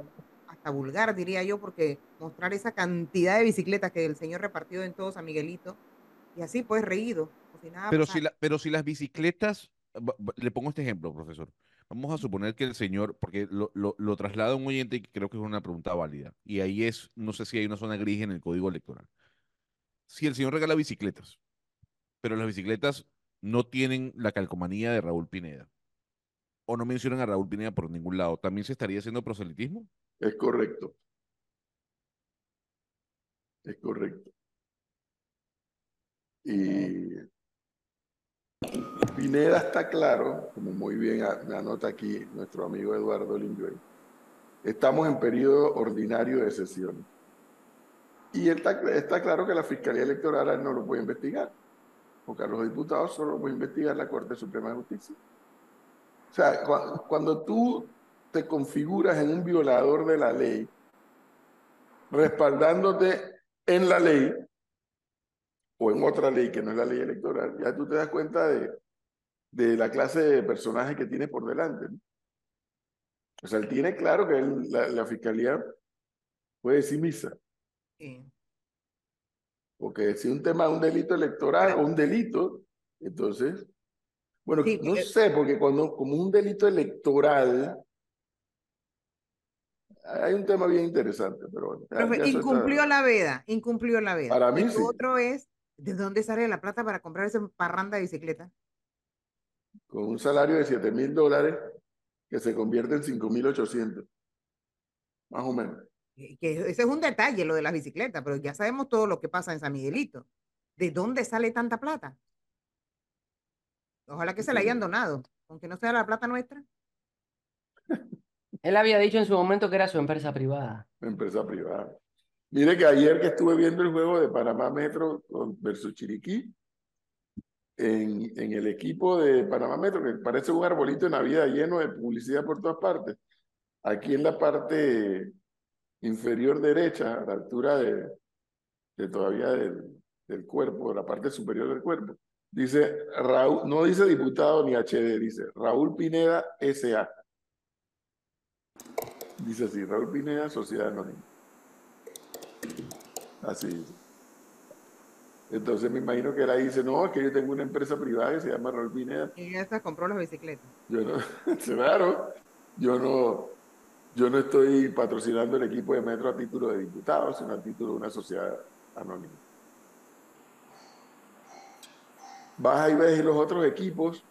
hasta vulgar, diría yo, porque mostrar esa cantidad de bicicletas que el señor repartió en todos a Miguelito, y así pues reído. como si nada Pero pasara. si, la- pero si las bicicletas, le pongo este ejemplo, profesor. Vamos a suponer que el señor, porque lo, lo, lo traslada a un oyente y creo que es una pregunta válida, y ahí es, no sé si hay una zona gris en el código electoral. Si el señor regala bicicletas, pero las bicicletas no tienen la calcomanía de Raúl Pineda, o no mencionan a Raúl Pineda por ningún lado, ¿también se estaría haciendo proselitismo? Es correcto. Es correcto. Y Pineda está claro, como muy bien anota aquí nuestro amigo Eduardo Linguey, estamos en periodo ordinario de sesión. Y está, claro que la Fiscalía Electoral no lo puede investigar, porque a los diputados solo lo puede investigar la Corte Suprema de Justicia. O sea, cua- cuando tú te configuras en un violador de la ley, respaldándote en la ley o en otra ley que no es la ley electoral, ya tú te das cuenta de, de la clase de personaje que tiene por delante. ¿no? O sea, él tiene claro que él- la, la fiscalía puede decir misa, Sí. porque si un tema es un delito electoral o un delito, entonces, bueno, Sí, no sé, porque cuando como un delito electoral, hay un tema bien interesante, pero bueno. ya- Profe, ya eso está- incumplió la veda, incumplió la veda. Para mí sí. otro es, ¿de dónde sale la plata para comprar esa parranda de bicicleta? con un salario de 7 mil dólares que se convierte en 5 mil 800, más o menos. Que ese es un detalle, lo de las bicicletas, pero ya sabemos todo lo que pasa en San Miguelito. ¿De dónde sale tanta plata? Ojalá que se la hayan donado, aunque no sea la plata nuestra. Él había dicho en su momento que era su empresa privada. empresa privada. Mire que ayer que estuve viendo el juego de Panamá Metro versus Chiriquí, en, el equipo de Panamá Metro, que parece un arbolito de Navidad lleno de publicidad por todas partes, aquí en la parte inferior derecha, a la altura de, de todavía del, cuerpo, la parte superior del cuerpo, dice Raúl, no dice diputado ni HD, dice Raúl Pineda S.A. Dice así, Raúl Pineda, Sociedad Anónima. Así. Entonces me imagino que él ahí dice, no, es que yo tengo una empresa privada que se llama Raúl Pineda. Y se compró las bicicletas. Yo no, claro, yo no, yo no estoy patrocinando el equipo de Metro a título de diputado, sino a título de una sociedad anónima. Vas y ves los otros equipos,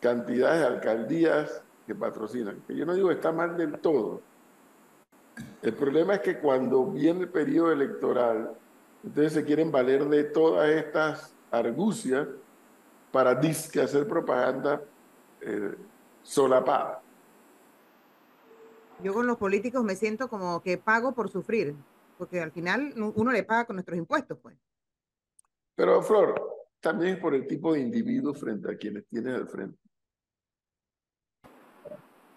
cantidades de alcaldías que patrocinan, que yo no digo está mal del todo. El problema es que cuando viene el periodo electoral, entonces se quieren valer de todas estas argucias para disque hacer propaganda eh, solapada. Yo con los políticos me siento como que pago por sufrir, porque al final uno le paga con nuestros impuestos, pues. Pero, Flor, también es por el tipo de individuo frente a quienes tienes al frente.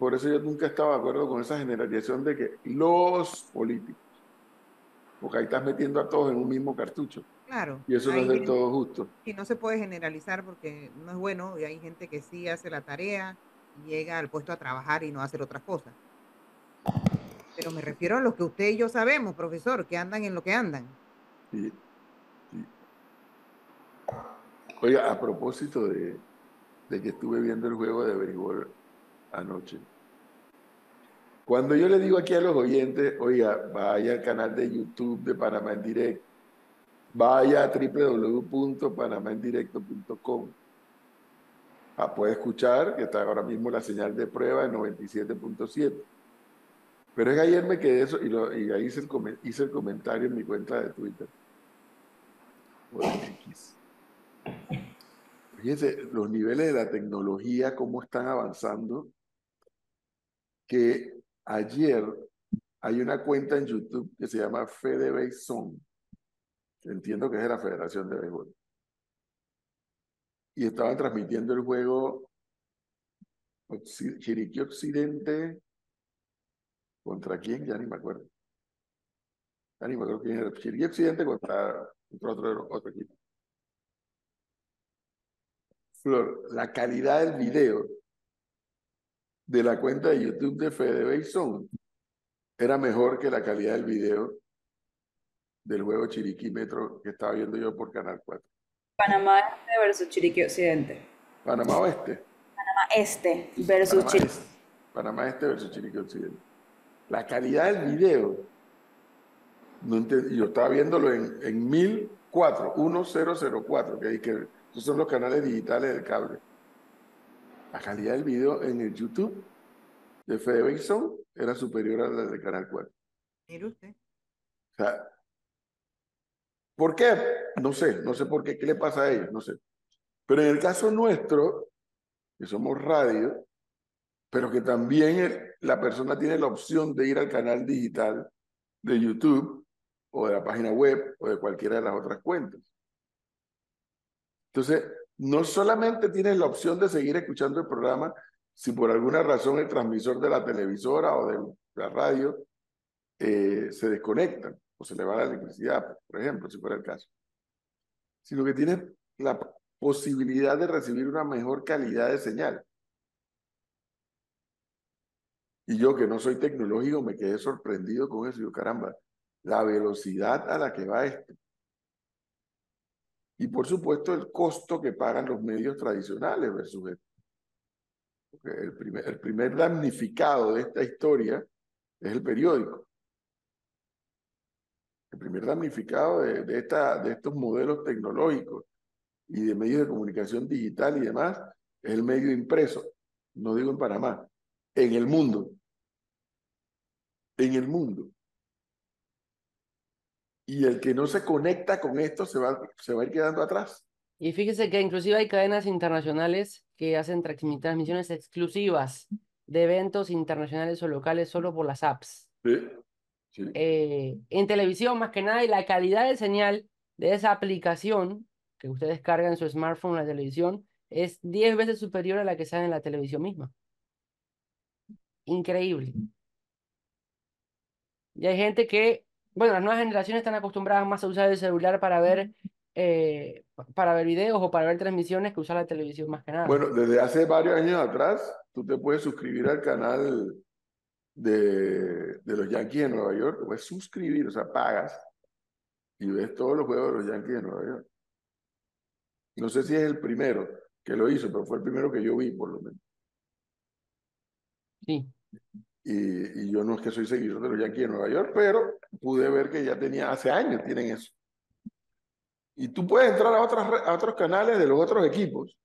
Por eso yo nunca estaba de acuerdo con esa generalización de que los políticos, porque ahí estás metiendo a todos en un mismo cartucho, Claro. y eso no es del todo justo. Y no se puede generalizar porque no es bueno y hay gente que sí hace la tarea y llega al puesto a trabajar y no a hacer otras cosas. Pero me refiero a los que usted y yo sabemos, profesor, que andan en lo que andan. Sí, sí. Oiga, a propósito de, de que estuve viendo el juego de béisbol anoche, cuando yo le digo aquí a los oyentes, oiga, vaya al canal de YouTube de Panamá en Directo, vaya a www.panamaendirecto.com. Ah, puede escuchar que está ahora mismo la señal de prueba en 97.7. Pero es que ayer me quedé eso y, ahí hice el, hice el comentario en mi cuenta de Twitter. Fíjense los niveles de la tecnología, cómo están avanzando, que ayer hay una cuenta en YouTube que se llama Fede Béisbol. Entiendo que es de la Federación de Béisbol. Y estaban transmitiendo el juego Chiriquí Occidente ¿Contra quién? Ya ni me acuerdo. Ya ni me acuerdo quién era. Chiriquí Occidente contra, contra otro, otro equipo. Flor, la calidad del video de la cuenta de YouTube de Fede era mejor que la calidad del video del juego Chiriquí Metro que estaba viendo yo por Canal 4. Panamá Este versus Chiriquí Occidente. Panamá Oeste. Panamá Este versus Chiriquí. Este, Panamá Este versus Chiriquí Occidente. La calidad del video, no yo estaba viéndolo en, en 1004, 1004, que, que esos son los canales digitales del cable. La calidad del video en el YouTube de Fede Béisbol era superior a la del Canal 4. Mire usted. O sea, ¿Por qué? No sé, no sé por qué, qué le pasa a ellos, no sé. Pero en el caso nuestro, que somos radio, pero que también el- la persona tiene la opción de ir al canal digital de YouTube o de la página web o de cualquiera de las otras cuentas. Entonces, no solamente tienes la opción de seguir escuchando el programa si por alguna razón el transmisor de la televisora o de la radio eh, se desconecta o se le va la electricidad, por ejemplo, si fuera el caso, sino que tienes la posibilidad de recibir una mejor calidad de señal. Y yo que no soy tecnológico me quedé sorprendido con eso. Yo, caramba, la velocidad a la que va esto. Y por supuesto el costo que pagan los medios tradicionales versus esto. El primer, el primer damnificado de esta historia es el periódico. El primer damnificado de, de, esta, de estos modelos tecnológicos y de medios de comunicación digital y demás es el medio impreso. No digo en Panamá, en el mundo. En el mundo. Y el que no se conecta con esto se va, se va a ir quedando atrás. Y fíjese que inclusive hay cadenas internacionales que hacen transmi- transmisiones exclusivas de eventos internacionales o locales solo por las apps. Sí, sí. Eh, en televisión más que nada y la calidad de señal de esa aplicación que usted descarga en su smartphone, la televisión, es 10 veces superior a la que sale en la televisión misma. Increíble. Y hay gente que, bueno, las nuevas generaciones están acostumbradas más a usar el celular para ver, eh, pa- para ver videos o para ver transmisiones que usar la televisión más que nada. Bueno, desde hace varios años atrás, tú te puedes suscribir al canal de, de los Yankees de Nueva York, te puedes suscribir, o sea, pagas y ves todos los juegos de los Yankees de Nueva York. No sé si es el primero que lo hizo, pero fue el primero que yo vi, por lo menos. Sí. Y, yo no es que soy seguidor de los Yankees de Nueva York, pero pude ver que ya tenía, hace años tienen eso. Y tú puedes entrar a, otras, a otros canales de los otros equipos,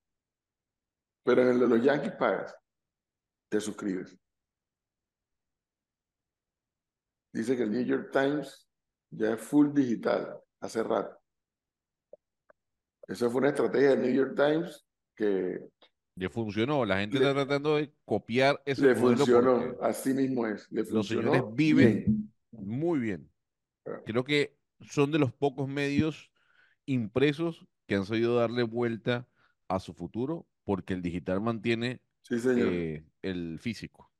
pero en el de los Yankees pagas, te suscribes. Dice que el New York Times ya es full digital, hace rato. Esa fue una estrategia del New York Times que Le funcionó. La gente Le- está tratando de copiar ese le funcionó, así mismo es, le los señores viven bien. muy bien. Ah. Creo que son de los pocos medios impresos que han sabido darle vuelta a su futuro porque el digital mantiene Sí, señor. eh, el físico.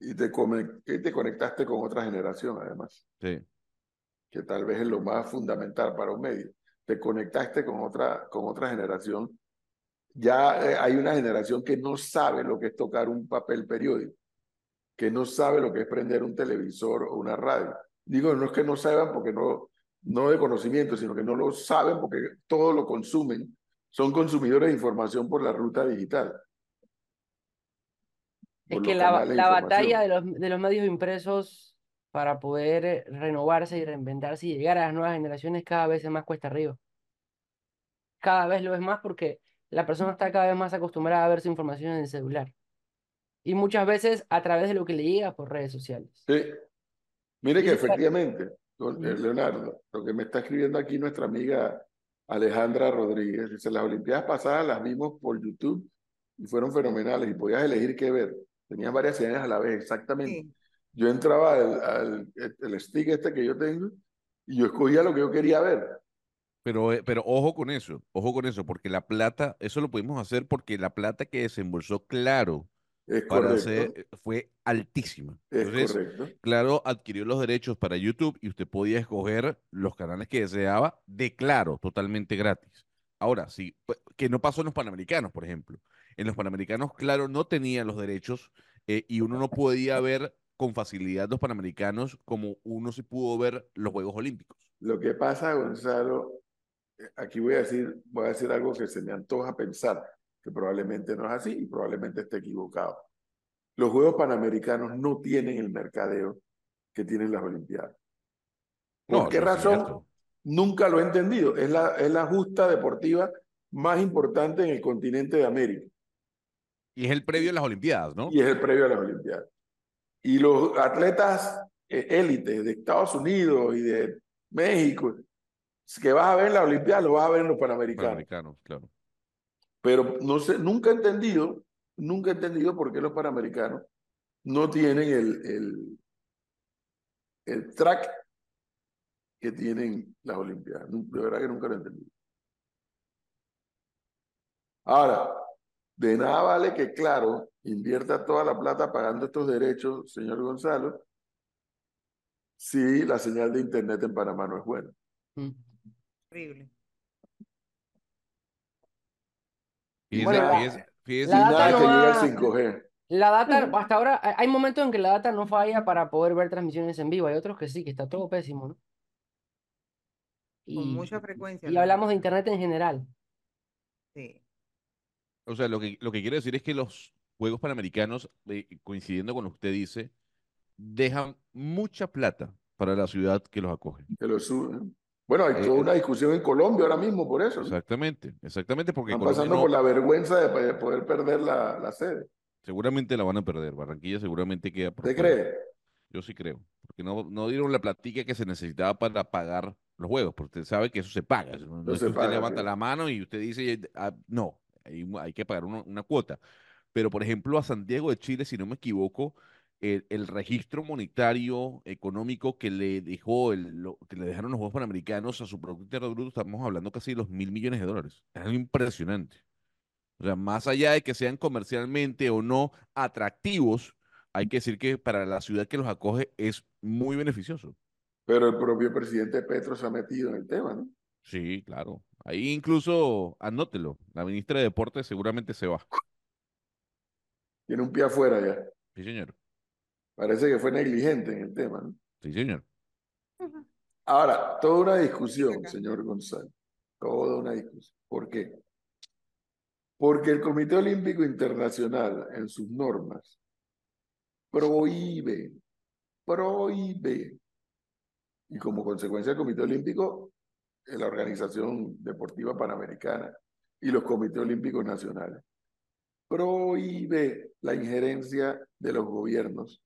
Y te, y te conectaste con otra generación, además, Sí. que tal vez es lo más fundamental para un medio. Te conectaste con otra, con otra generación. Ya eh, hay una generación que no sabe lo que es tocar un papel periódico, que no sabe lo que es prender un televisor o una radio. Digo, no es que no sepan porque no, no de conocimiento, sino que no lo saben porque todo lo consumen. Son consumidores de información por la ruta digital. Es que la, la batalla de los, de los medios impresos para poder eh, renovarse y reinventarse y llegar a las nuevas generaciones cada vez es más cuesta arriba. Cada vez lo es más porque la persona está cada vez más acostumbrada a ver su información en el celular. Y muchas veces a través de lo que le llega por redes sociales. Sí. Mire que efectivamente, eh. Leonardo, lo que me está escribiendo aquí nuestra amiga Alejandra Rodríguez, dice, las Olimpiadas pasadas las vimos por YouTube y fueron fenomenales y podías elegir qué ver. Tenías varias señales a la vez, exactamente. Sí. Yo entraba al, al el stick este que yo tengo y yo escogía lo que yo quería ver. Pero, eh, pero ojo con eso, ojo con eso, porque la plata, eso lo pudimos hacer porque la plata que desembolsó Claro Es para correcto, hacer eh, fue altísima. es Entonces, correcto. Claro adquirió los derechos para YouTube y usted podía escoger los canales que deseaba de Claro, totalmente gratis. Ahora, sí, pu- que no pasó en los Panamericanos, por ejemplo. En los Panamericanos, Claro no tenía los derechos eh, y uno no podía ver con facilidad los Panamericanos como uno sí pudo ver los Juegos Olímpicos. Lo que pasa, Gonzalo, aquí voy a decir, voy a decir algo que se me antoja pensar, que probablemente no es así y probablemente esté equivocado. Los Juegos Panamericanos no tienen el mercadeo que tienen las Olimpiadas. ¿Por No, qué no, razón? Nunca lo he entendido. Es la, es la justa deportiva más importante en el continente de América Y es el previo a las Olimpiadas, ¿no? y es el previo a las Olimpiadas. Y los atletas eh, élites de Estados Unidos y de México que vas a ver en la Olimpiada, lo vas a ver en los Panamericanos. Panamericanos, claro. Pero no sé, nunca he entendido, nunca he entendido por qué los Panamericanos no tienen el, el, el track que tienen las Olimpiadas. De verdad que nunca lo he entendido. Ahora, de nada vale que, claro, invierta toda la plata pagando estos derechos, señor Gonzalo, si la señal de internet en Panamá no es buena. Mm. Horrible. Fíjese, Bueno, la- fíjese- fíjese- la Sin data nada no que llegue al va- 5G. La data, hasta ahora, hay- momentos en que la data no falla para poder ver transmisiones en vivo, hay otros que sí, que está todo pésimo, ¿no? Con Y, mucha frecuencia. y la hablamos de internet en general. Sí. O sea, lo que, lo que quiero decir es que los Juegos Panamericanos, eh, coincidiendo con lo que usted dice, dejan mucha plata para la ciudad que los acoge. que lo suben. Bueno, hay Eh, toda eh. una discusión en Colombia ahora mismo por eso. Exactamente, exactamente, porque Están pasando no- por la vergüenza de poder perder la, la sede. seguramente la van a perder. Barranquilla seguramente queda por ¿Usted fuera. cree? Yo sí creo, porque no, no dieron la platica que se necesitaba para pagar los juegos, porque usted sabe que eso se paga. No, no se usted paga, levanta sí. la mano y usted dice, ah, no, hay, hay que pagar una, una cuota. Pero, por ejemplo, a Santiago de Chile, si no me equivoco, el, el registro monetario económico que le dejó el, lo- que le dejaron los Juegos Panamericanos a su Producto Interno Bruto, estamos hablando casi de los mil millones de dólares. Es algo impresionante. O sea, más allá de que sean comercialmente o no atractivos, hay que decir que para la ciudad que los acoge es muy beneficioso. Pero el propio presidente Petro se ha metido en el tema, ¿no? Sí, claro. Ahí incluso, anótelo, la ministra de Deportes seguramente se va. Tiene un pie afuera ya. Sí, señor. Parece que fue negligente en el tema, ¿no? Sí, señor. Ahora, toda una discusión, señor González. Toda una discusión. ¿Por qué? Porque el Comité Olímpico Internacional, en sus normas, prohíbe, prohíbe, y como consecuencia el Comité Olímpico, la Organización Deportiva Panamericana y los Comités Olímpicos Nacionales, prohíbe la injerencia de los gobiernos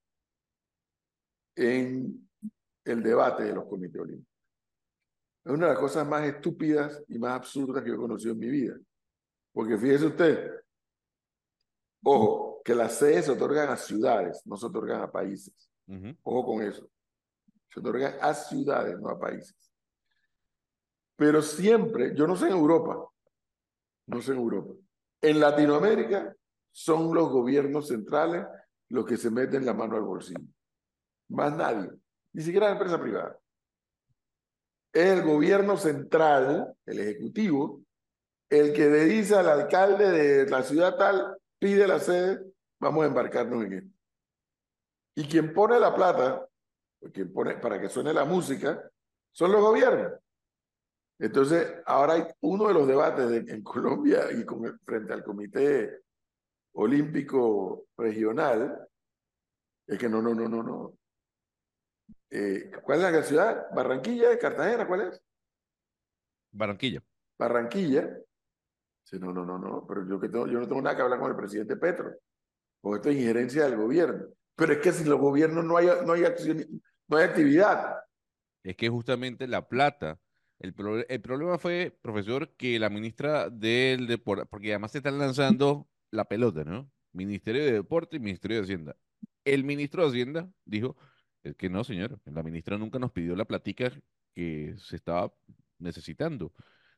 en el debate de los comités olímpicos. Es una de las cosas más estúpidas y más absurdas que yo he conocido en mi vida. Porque fíjese usted, ojo, que las sedes se otorgan a ciudades, no se otorgan a países. Ojo con eso. Se otorgan a ciudades, no a países. Pero siempre, yo no sé en Europa, no sé en Europa. En Latinoamérica son los gobiernos centrales los que se meten la mano al bolsillo. Más nadie, ni siquiera la empresa privada. Es el gobierno central, el ejecutivo, el que le dice al alcalde de la ciudad tal, pide la sede, vamos a embarcarnos en esto. Y quien pone la plata, quien pone para que suene la música, son los gobiernos. Entonces, ahora hay uno de los debates de- en Colombia y frente al Comité Olímpico Regional, es que no, no, no, no, no. Eh, ¿Cuál es la ciudad? ¿Barranquilla? ¿Cartagena? ¿Cuál es? Barranquilla. Barranquilla. Sí, no, no, no, no, pero yo, que tengo, yo no tengo nada que hablar con el presidente Petro, con esto es injerencia del gobierno. Pero es que sin los gobiernos no hay, no hay acción, no hay actividad. Es que justamente la plata, el, el problema fue, profesor, que la ministra del Deporte, porque además se están lanzando la pelota, ¿no? Ministerio de Deporte y Ministerio de Hacienda. El ministro de Hacienda dijo, es que no, señor, la ministra nunca nos pidió la platica que se estaba necesitando.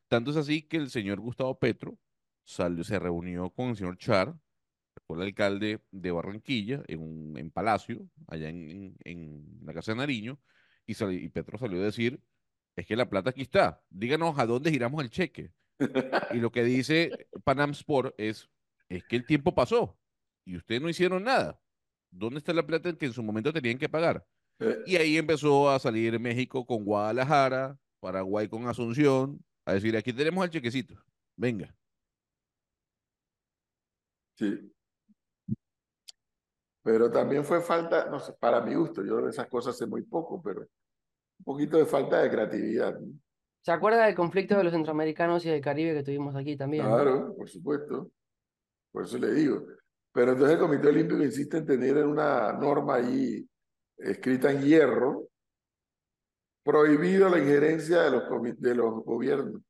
Tanto es así que el señor Gustavo Petro salió, se reunió con el señor Char, fue el alcalde de Barranquilla, en, un, Palacio, allá en, la Casa de Nariño, y, y Petro salió a decir, es que la plata aquí está, díganos a dónde giramos el cheque. Y lo que dice Panam Sport es, es que el tiempo pasó y ustedes no hicieron nada. ¿Dónde está la plata que en su momento tenían que pagar? Eh, Y ahí empezó a salir México con Guadalajara, Paraguay con Asunción, a decir, aquí tenemos el chequecito, venga. Sí. Pero también fue falta, no sé, para mi gusto, yo de esas cosas sé muy poco, pero un poquito de falta de creatividad. ¿no? ¿Se acuerda del conflicto de los centroamericanos y del Caribe que tuvimos aquí también? no? Claro, por supuesto. Por eso le digo. Pero entonces el Comité Olímpico insiste en tener una norma ahí escrita en hierro prohibido la injerencia de los, de los gobiernos.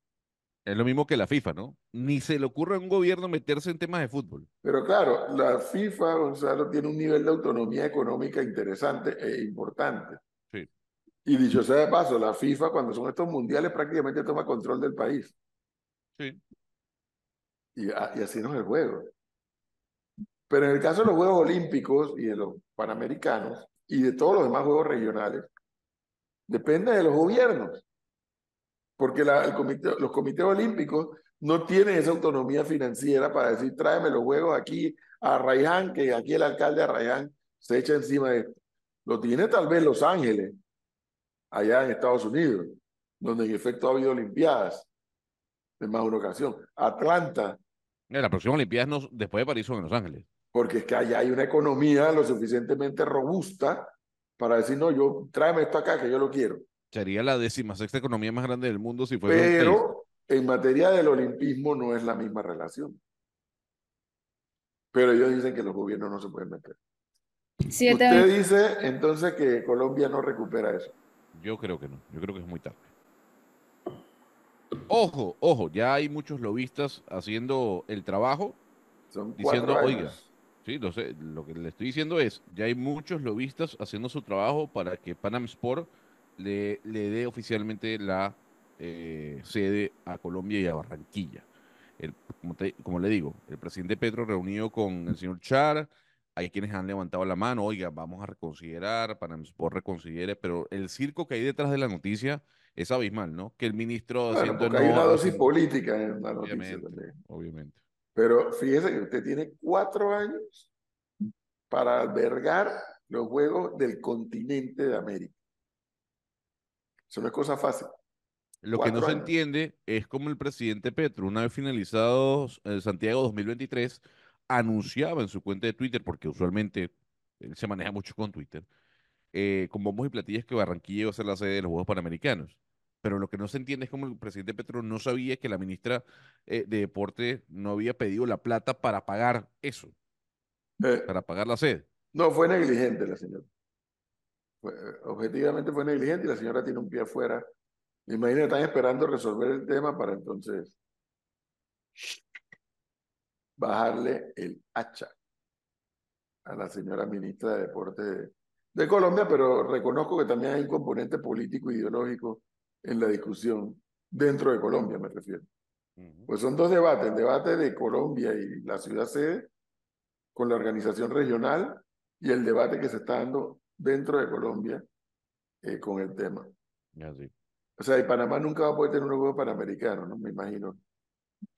Es lo mismo que la FIFA, ¿no? Ni se le ocurre a un gobierno meterse en temas de fútbol. Pero claro, la FIFA, Gonzalo, tiene un nivel de autonomía económica interesante e importante. Sí. Y dicho sea de paso, la FIFA, cuando son estos mundiales, prácticamente toma control del país. Sí. Y, a- y así no es el juego. Pero en el caso de los Juegos Olímpicos y de los Panamericanos y de todos los demás Juegos regionales, depende de los gobiernos. Porque los comités olímpicos no tienen esa autonomía financiera para decir, tráeme los Juegos aquí a Arraiján, que aquí el alcalde de Arraiján se echa encima de esto. Lo tiene tal vez Los Ángeles, allá en Estados Unidos, donde en efecto ha habido Olimpiadas en más de una ocasión. Atlanta, La próxima Olimpiada no, después de París son en Los Ángeles. Porque es que allá hay una economía lo suficientemente robusta para decir, no, yo tráeme esto acá que yo lo quiero. Sería la decimasexta economía más grande del mundo si país. Pero en materia del olimpismo no es la misma relación. Pero ellos dicen que los gobiernos no se pueden meter. Usted dice entonces que Colombia no recupera eso. Yo creo que no, yo creo que es muy tarde. Ojo, ojo, ya hay muchos lobistas haciendo el trabajo, Son Diciendo, oiga. Sí, lo sé, lo que le estoy diciendo es, ya hay muchos lobistas haciendo su trabajo para que Panam Sport le, le dé oficialmente la eh, sede a Colombia y a Barranquilla. El- como, te- como le digo, el presidente Petro reunido con el señor Char, hay quienes han levantado la mano, oiga, vamos a reconsiderar, Panam Sport reconsidere, pero el circo que hay detrás de la noticia es abismal, ¿no? Que el ministro Bueno, haciendo porque hay una no, dosis política en la noticia obviamente. Pero fíjese que usted tiene cuatro años para albergar los Juegos del continente de América. Eso no es cosa fácil. Lo que no se entiende es cómo el presidente Petro, una vez finalizados el Santiago 2023, anunciaba en su cuenta de Twitter, porque usualmente él se maneja mucho con Twitter, eh, con bombos y platillas que Barranquilla iba a ser la sede de los Juegos Panamericanos. Pero lo que no se entiende es cómo el presidente Petro no sabía que la ministra eh, de Deporte no había pedido la plata para pagar eso, Eh, para pagar la sede. no, fue negligente la señora. Fue- objetivamente fue negligente y la señora tiene un pie afuera. Imagínate, están esperando resolver el tema para entonces bajarle el hacha a la señora ministra de Deporte de, de Colombia, pero reconozco que también hay un componente político ideológico en la discusión dentro de Colombia, me refiero. Pues son dos debates, el debate de Colombia y la ciudad sede con la organización regional y el debate que se está dando dentro de Colombia eh, con el tema. Así. O sea, y Panamá nunca va a poder tener un juego panamericano, ¿no? Me imagino.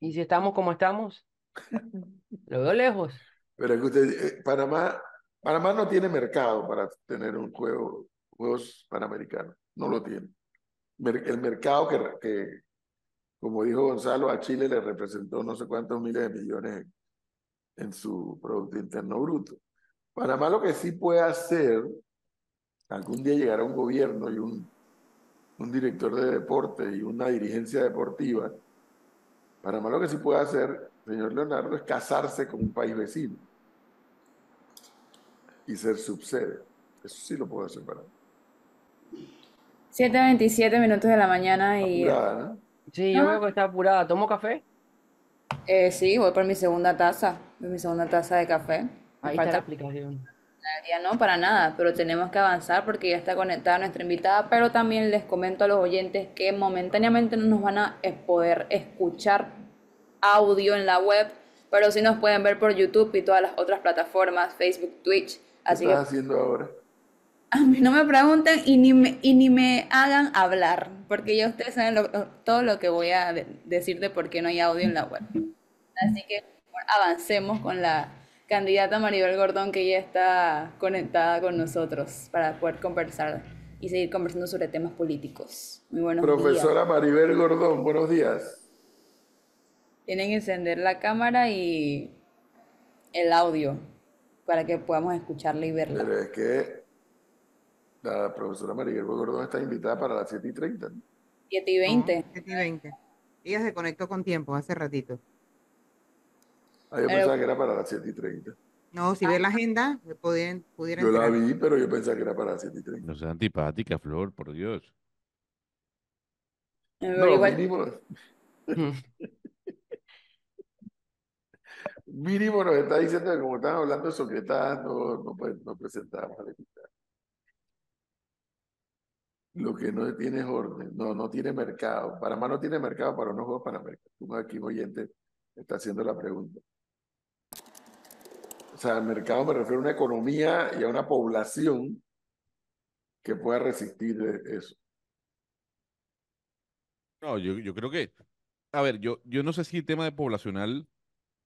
Y si estamos como estamos, lo veo lejos. Pero es que usted, eh, Panamá, Panamá no tiene mercado para tener un juego, juegos panamericanos, no lo tiene. El mercado que, como dijo Gonzalo, a Chile le representó no sé cuántos miles de millones en, en su Producto Interno Bruto. Panamá lo que sí puede hacer, algún día llegará un gobierno y un, un director de deporte y una dirigencia deportiva, Panamá lo que sí puede hacer, señor Leonardo, es casarse con un país vecino y ser subsede. Eso sí lo puede hacer Panamá. 7.27 minutos de la mañana y Apurada, ¿no? Sí, yo veo que está apurada. ¿Tomo café? eh, sí, voy por mi segunda taza, mi segunda taza de café. Ahí está la falta explicación. Ya no, para nada, pero tenemos que avanzar porque ya está conectada nuestra invitada, pero también les comento a los oyentes que momentáneamente no nos van a poder escuchar audio en la web, pero sí nos pueden ver por YouTube y todas las otras plataformas, Facebook, Twitch, ¿Qué así que estás haciendo ahora? A mí no me pregunten y ni me, y ni me hagan hablar, porque ya ustedes saben lo- todo lo que voy a de- decir de por qué no hay audio en la web. Así que avancemos con la candidata Maribel Gordón, que ya está conectada con nosotros para poder conversar y seguir conversando sobre temas políticos. Muy buenos días. Profesora Maribel Gordón, buenos días. Tienen que encender la cámara y el audio para que podamos escucharla y verla. Pero es que la profesora Maribel Gordón está invitada para las 7 y 30. ¿no? 7 y 20. 7 y 20. Ella se conectó con tiempo hace ratito. Ah, yo Pero- pensaba que era para las 7 y 30. No, si ve la agenda, pudieran, pudieran Yo la entrar. vi, pero yo pensaba que era para las 7 y 30. No sea antipática, Flor, por Dios. Pero No, igual, mínimo, mínimo nos está diciendo que como están hablando de no, no, pues, no presentamos a la. Lo que no tiene es orden, no, no tiene mercado. Panamá no tiene mercado para unos juegos panamericanos. Tú aquí, oyente, está haciendo la pregunta. O sea, al mercado me refiero a una economía y a una población que pueda resistir eso. No, yo, yo creo que, a ver, yo, yo no sé si el tema de poblacional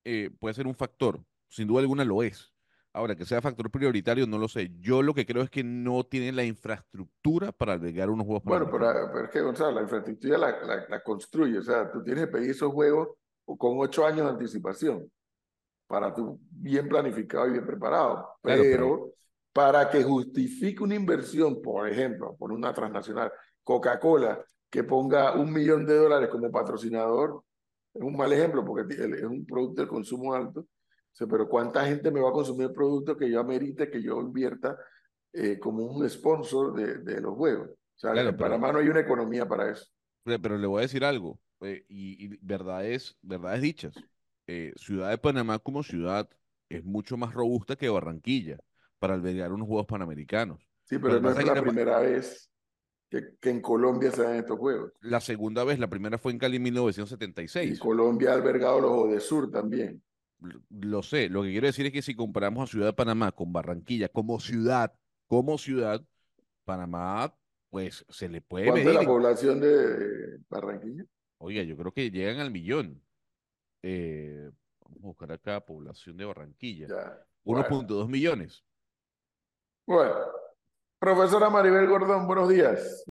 eh, puede ser un factor, sin duda alguna lo es. Ahora, que sea factor prioritario, no lo sé. Yo lo que creo es que no tienen la infraestructura para albergar unos Juegos Bueno, pero, es que, Gonzalo, la infraestructura la, la, la construye. O sea, tú tienes que pedir esos juegos con ocho años de anticipación para tú bien planificado y bien preparado. Claro, Pero, pero- para que justifique una inversión, por ejemplo, por una transnacional, Coca-Cola, que ponga un millón de dólares como patrocinador, es un mal ejemplo porque es un producto de consumo alto. O sea, pero ¿cuánta gente me va a consumir el producto que yo amerite que yo invierta eh, como un sponsor de, de los juegos? O sea, Claro, en pero- Panamá no hay una economía para eso. Pero, le voy a decir algo, eh, y, y verdades, verdades dichas. Eh, ciudad de Panamá como ciudad es mucho más robusta que Barranquilla para albergar unos Juegos Panamericanos. Sí, pero no es la primera vez que, que en Colombia se dan estos juegos. La segunda vez, la primera fue en Cali en Y 1976. Colombia ha albergado los de Sur también. Lo sé, lo que quiero decir es que si comparamos a Ciudad de Panamá con Barranquilla como ciudad, como ciudad, Panamá, pues se le puede ¿Cuánto es la medir. población de Barranquilla? Oiga, yo creo que llegan al millón. Eh, vamos a buscar acá población de Barranquilla. Ya. Bueno, 1.2 millones. bueno. Profesora Maribel Gordón, buenos días.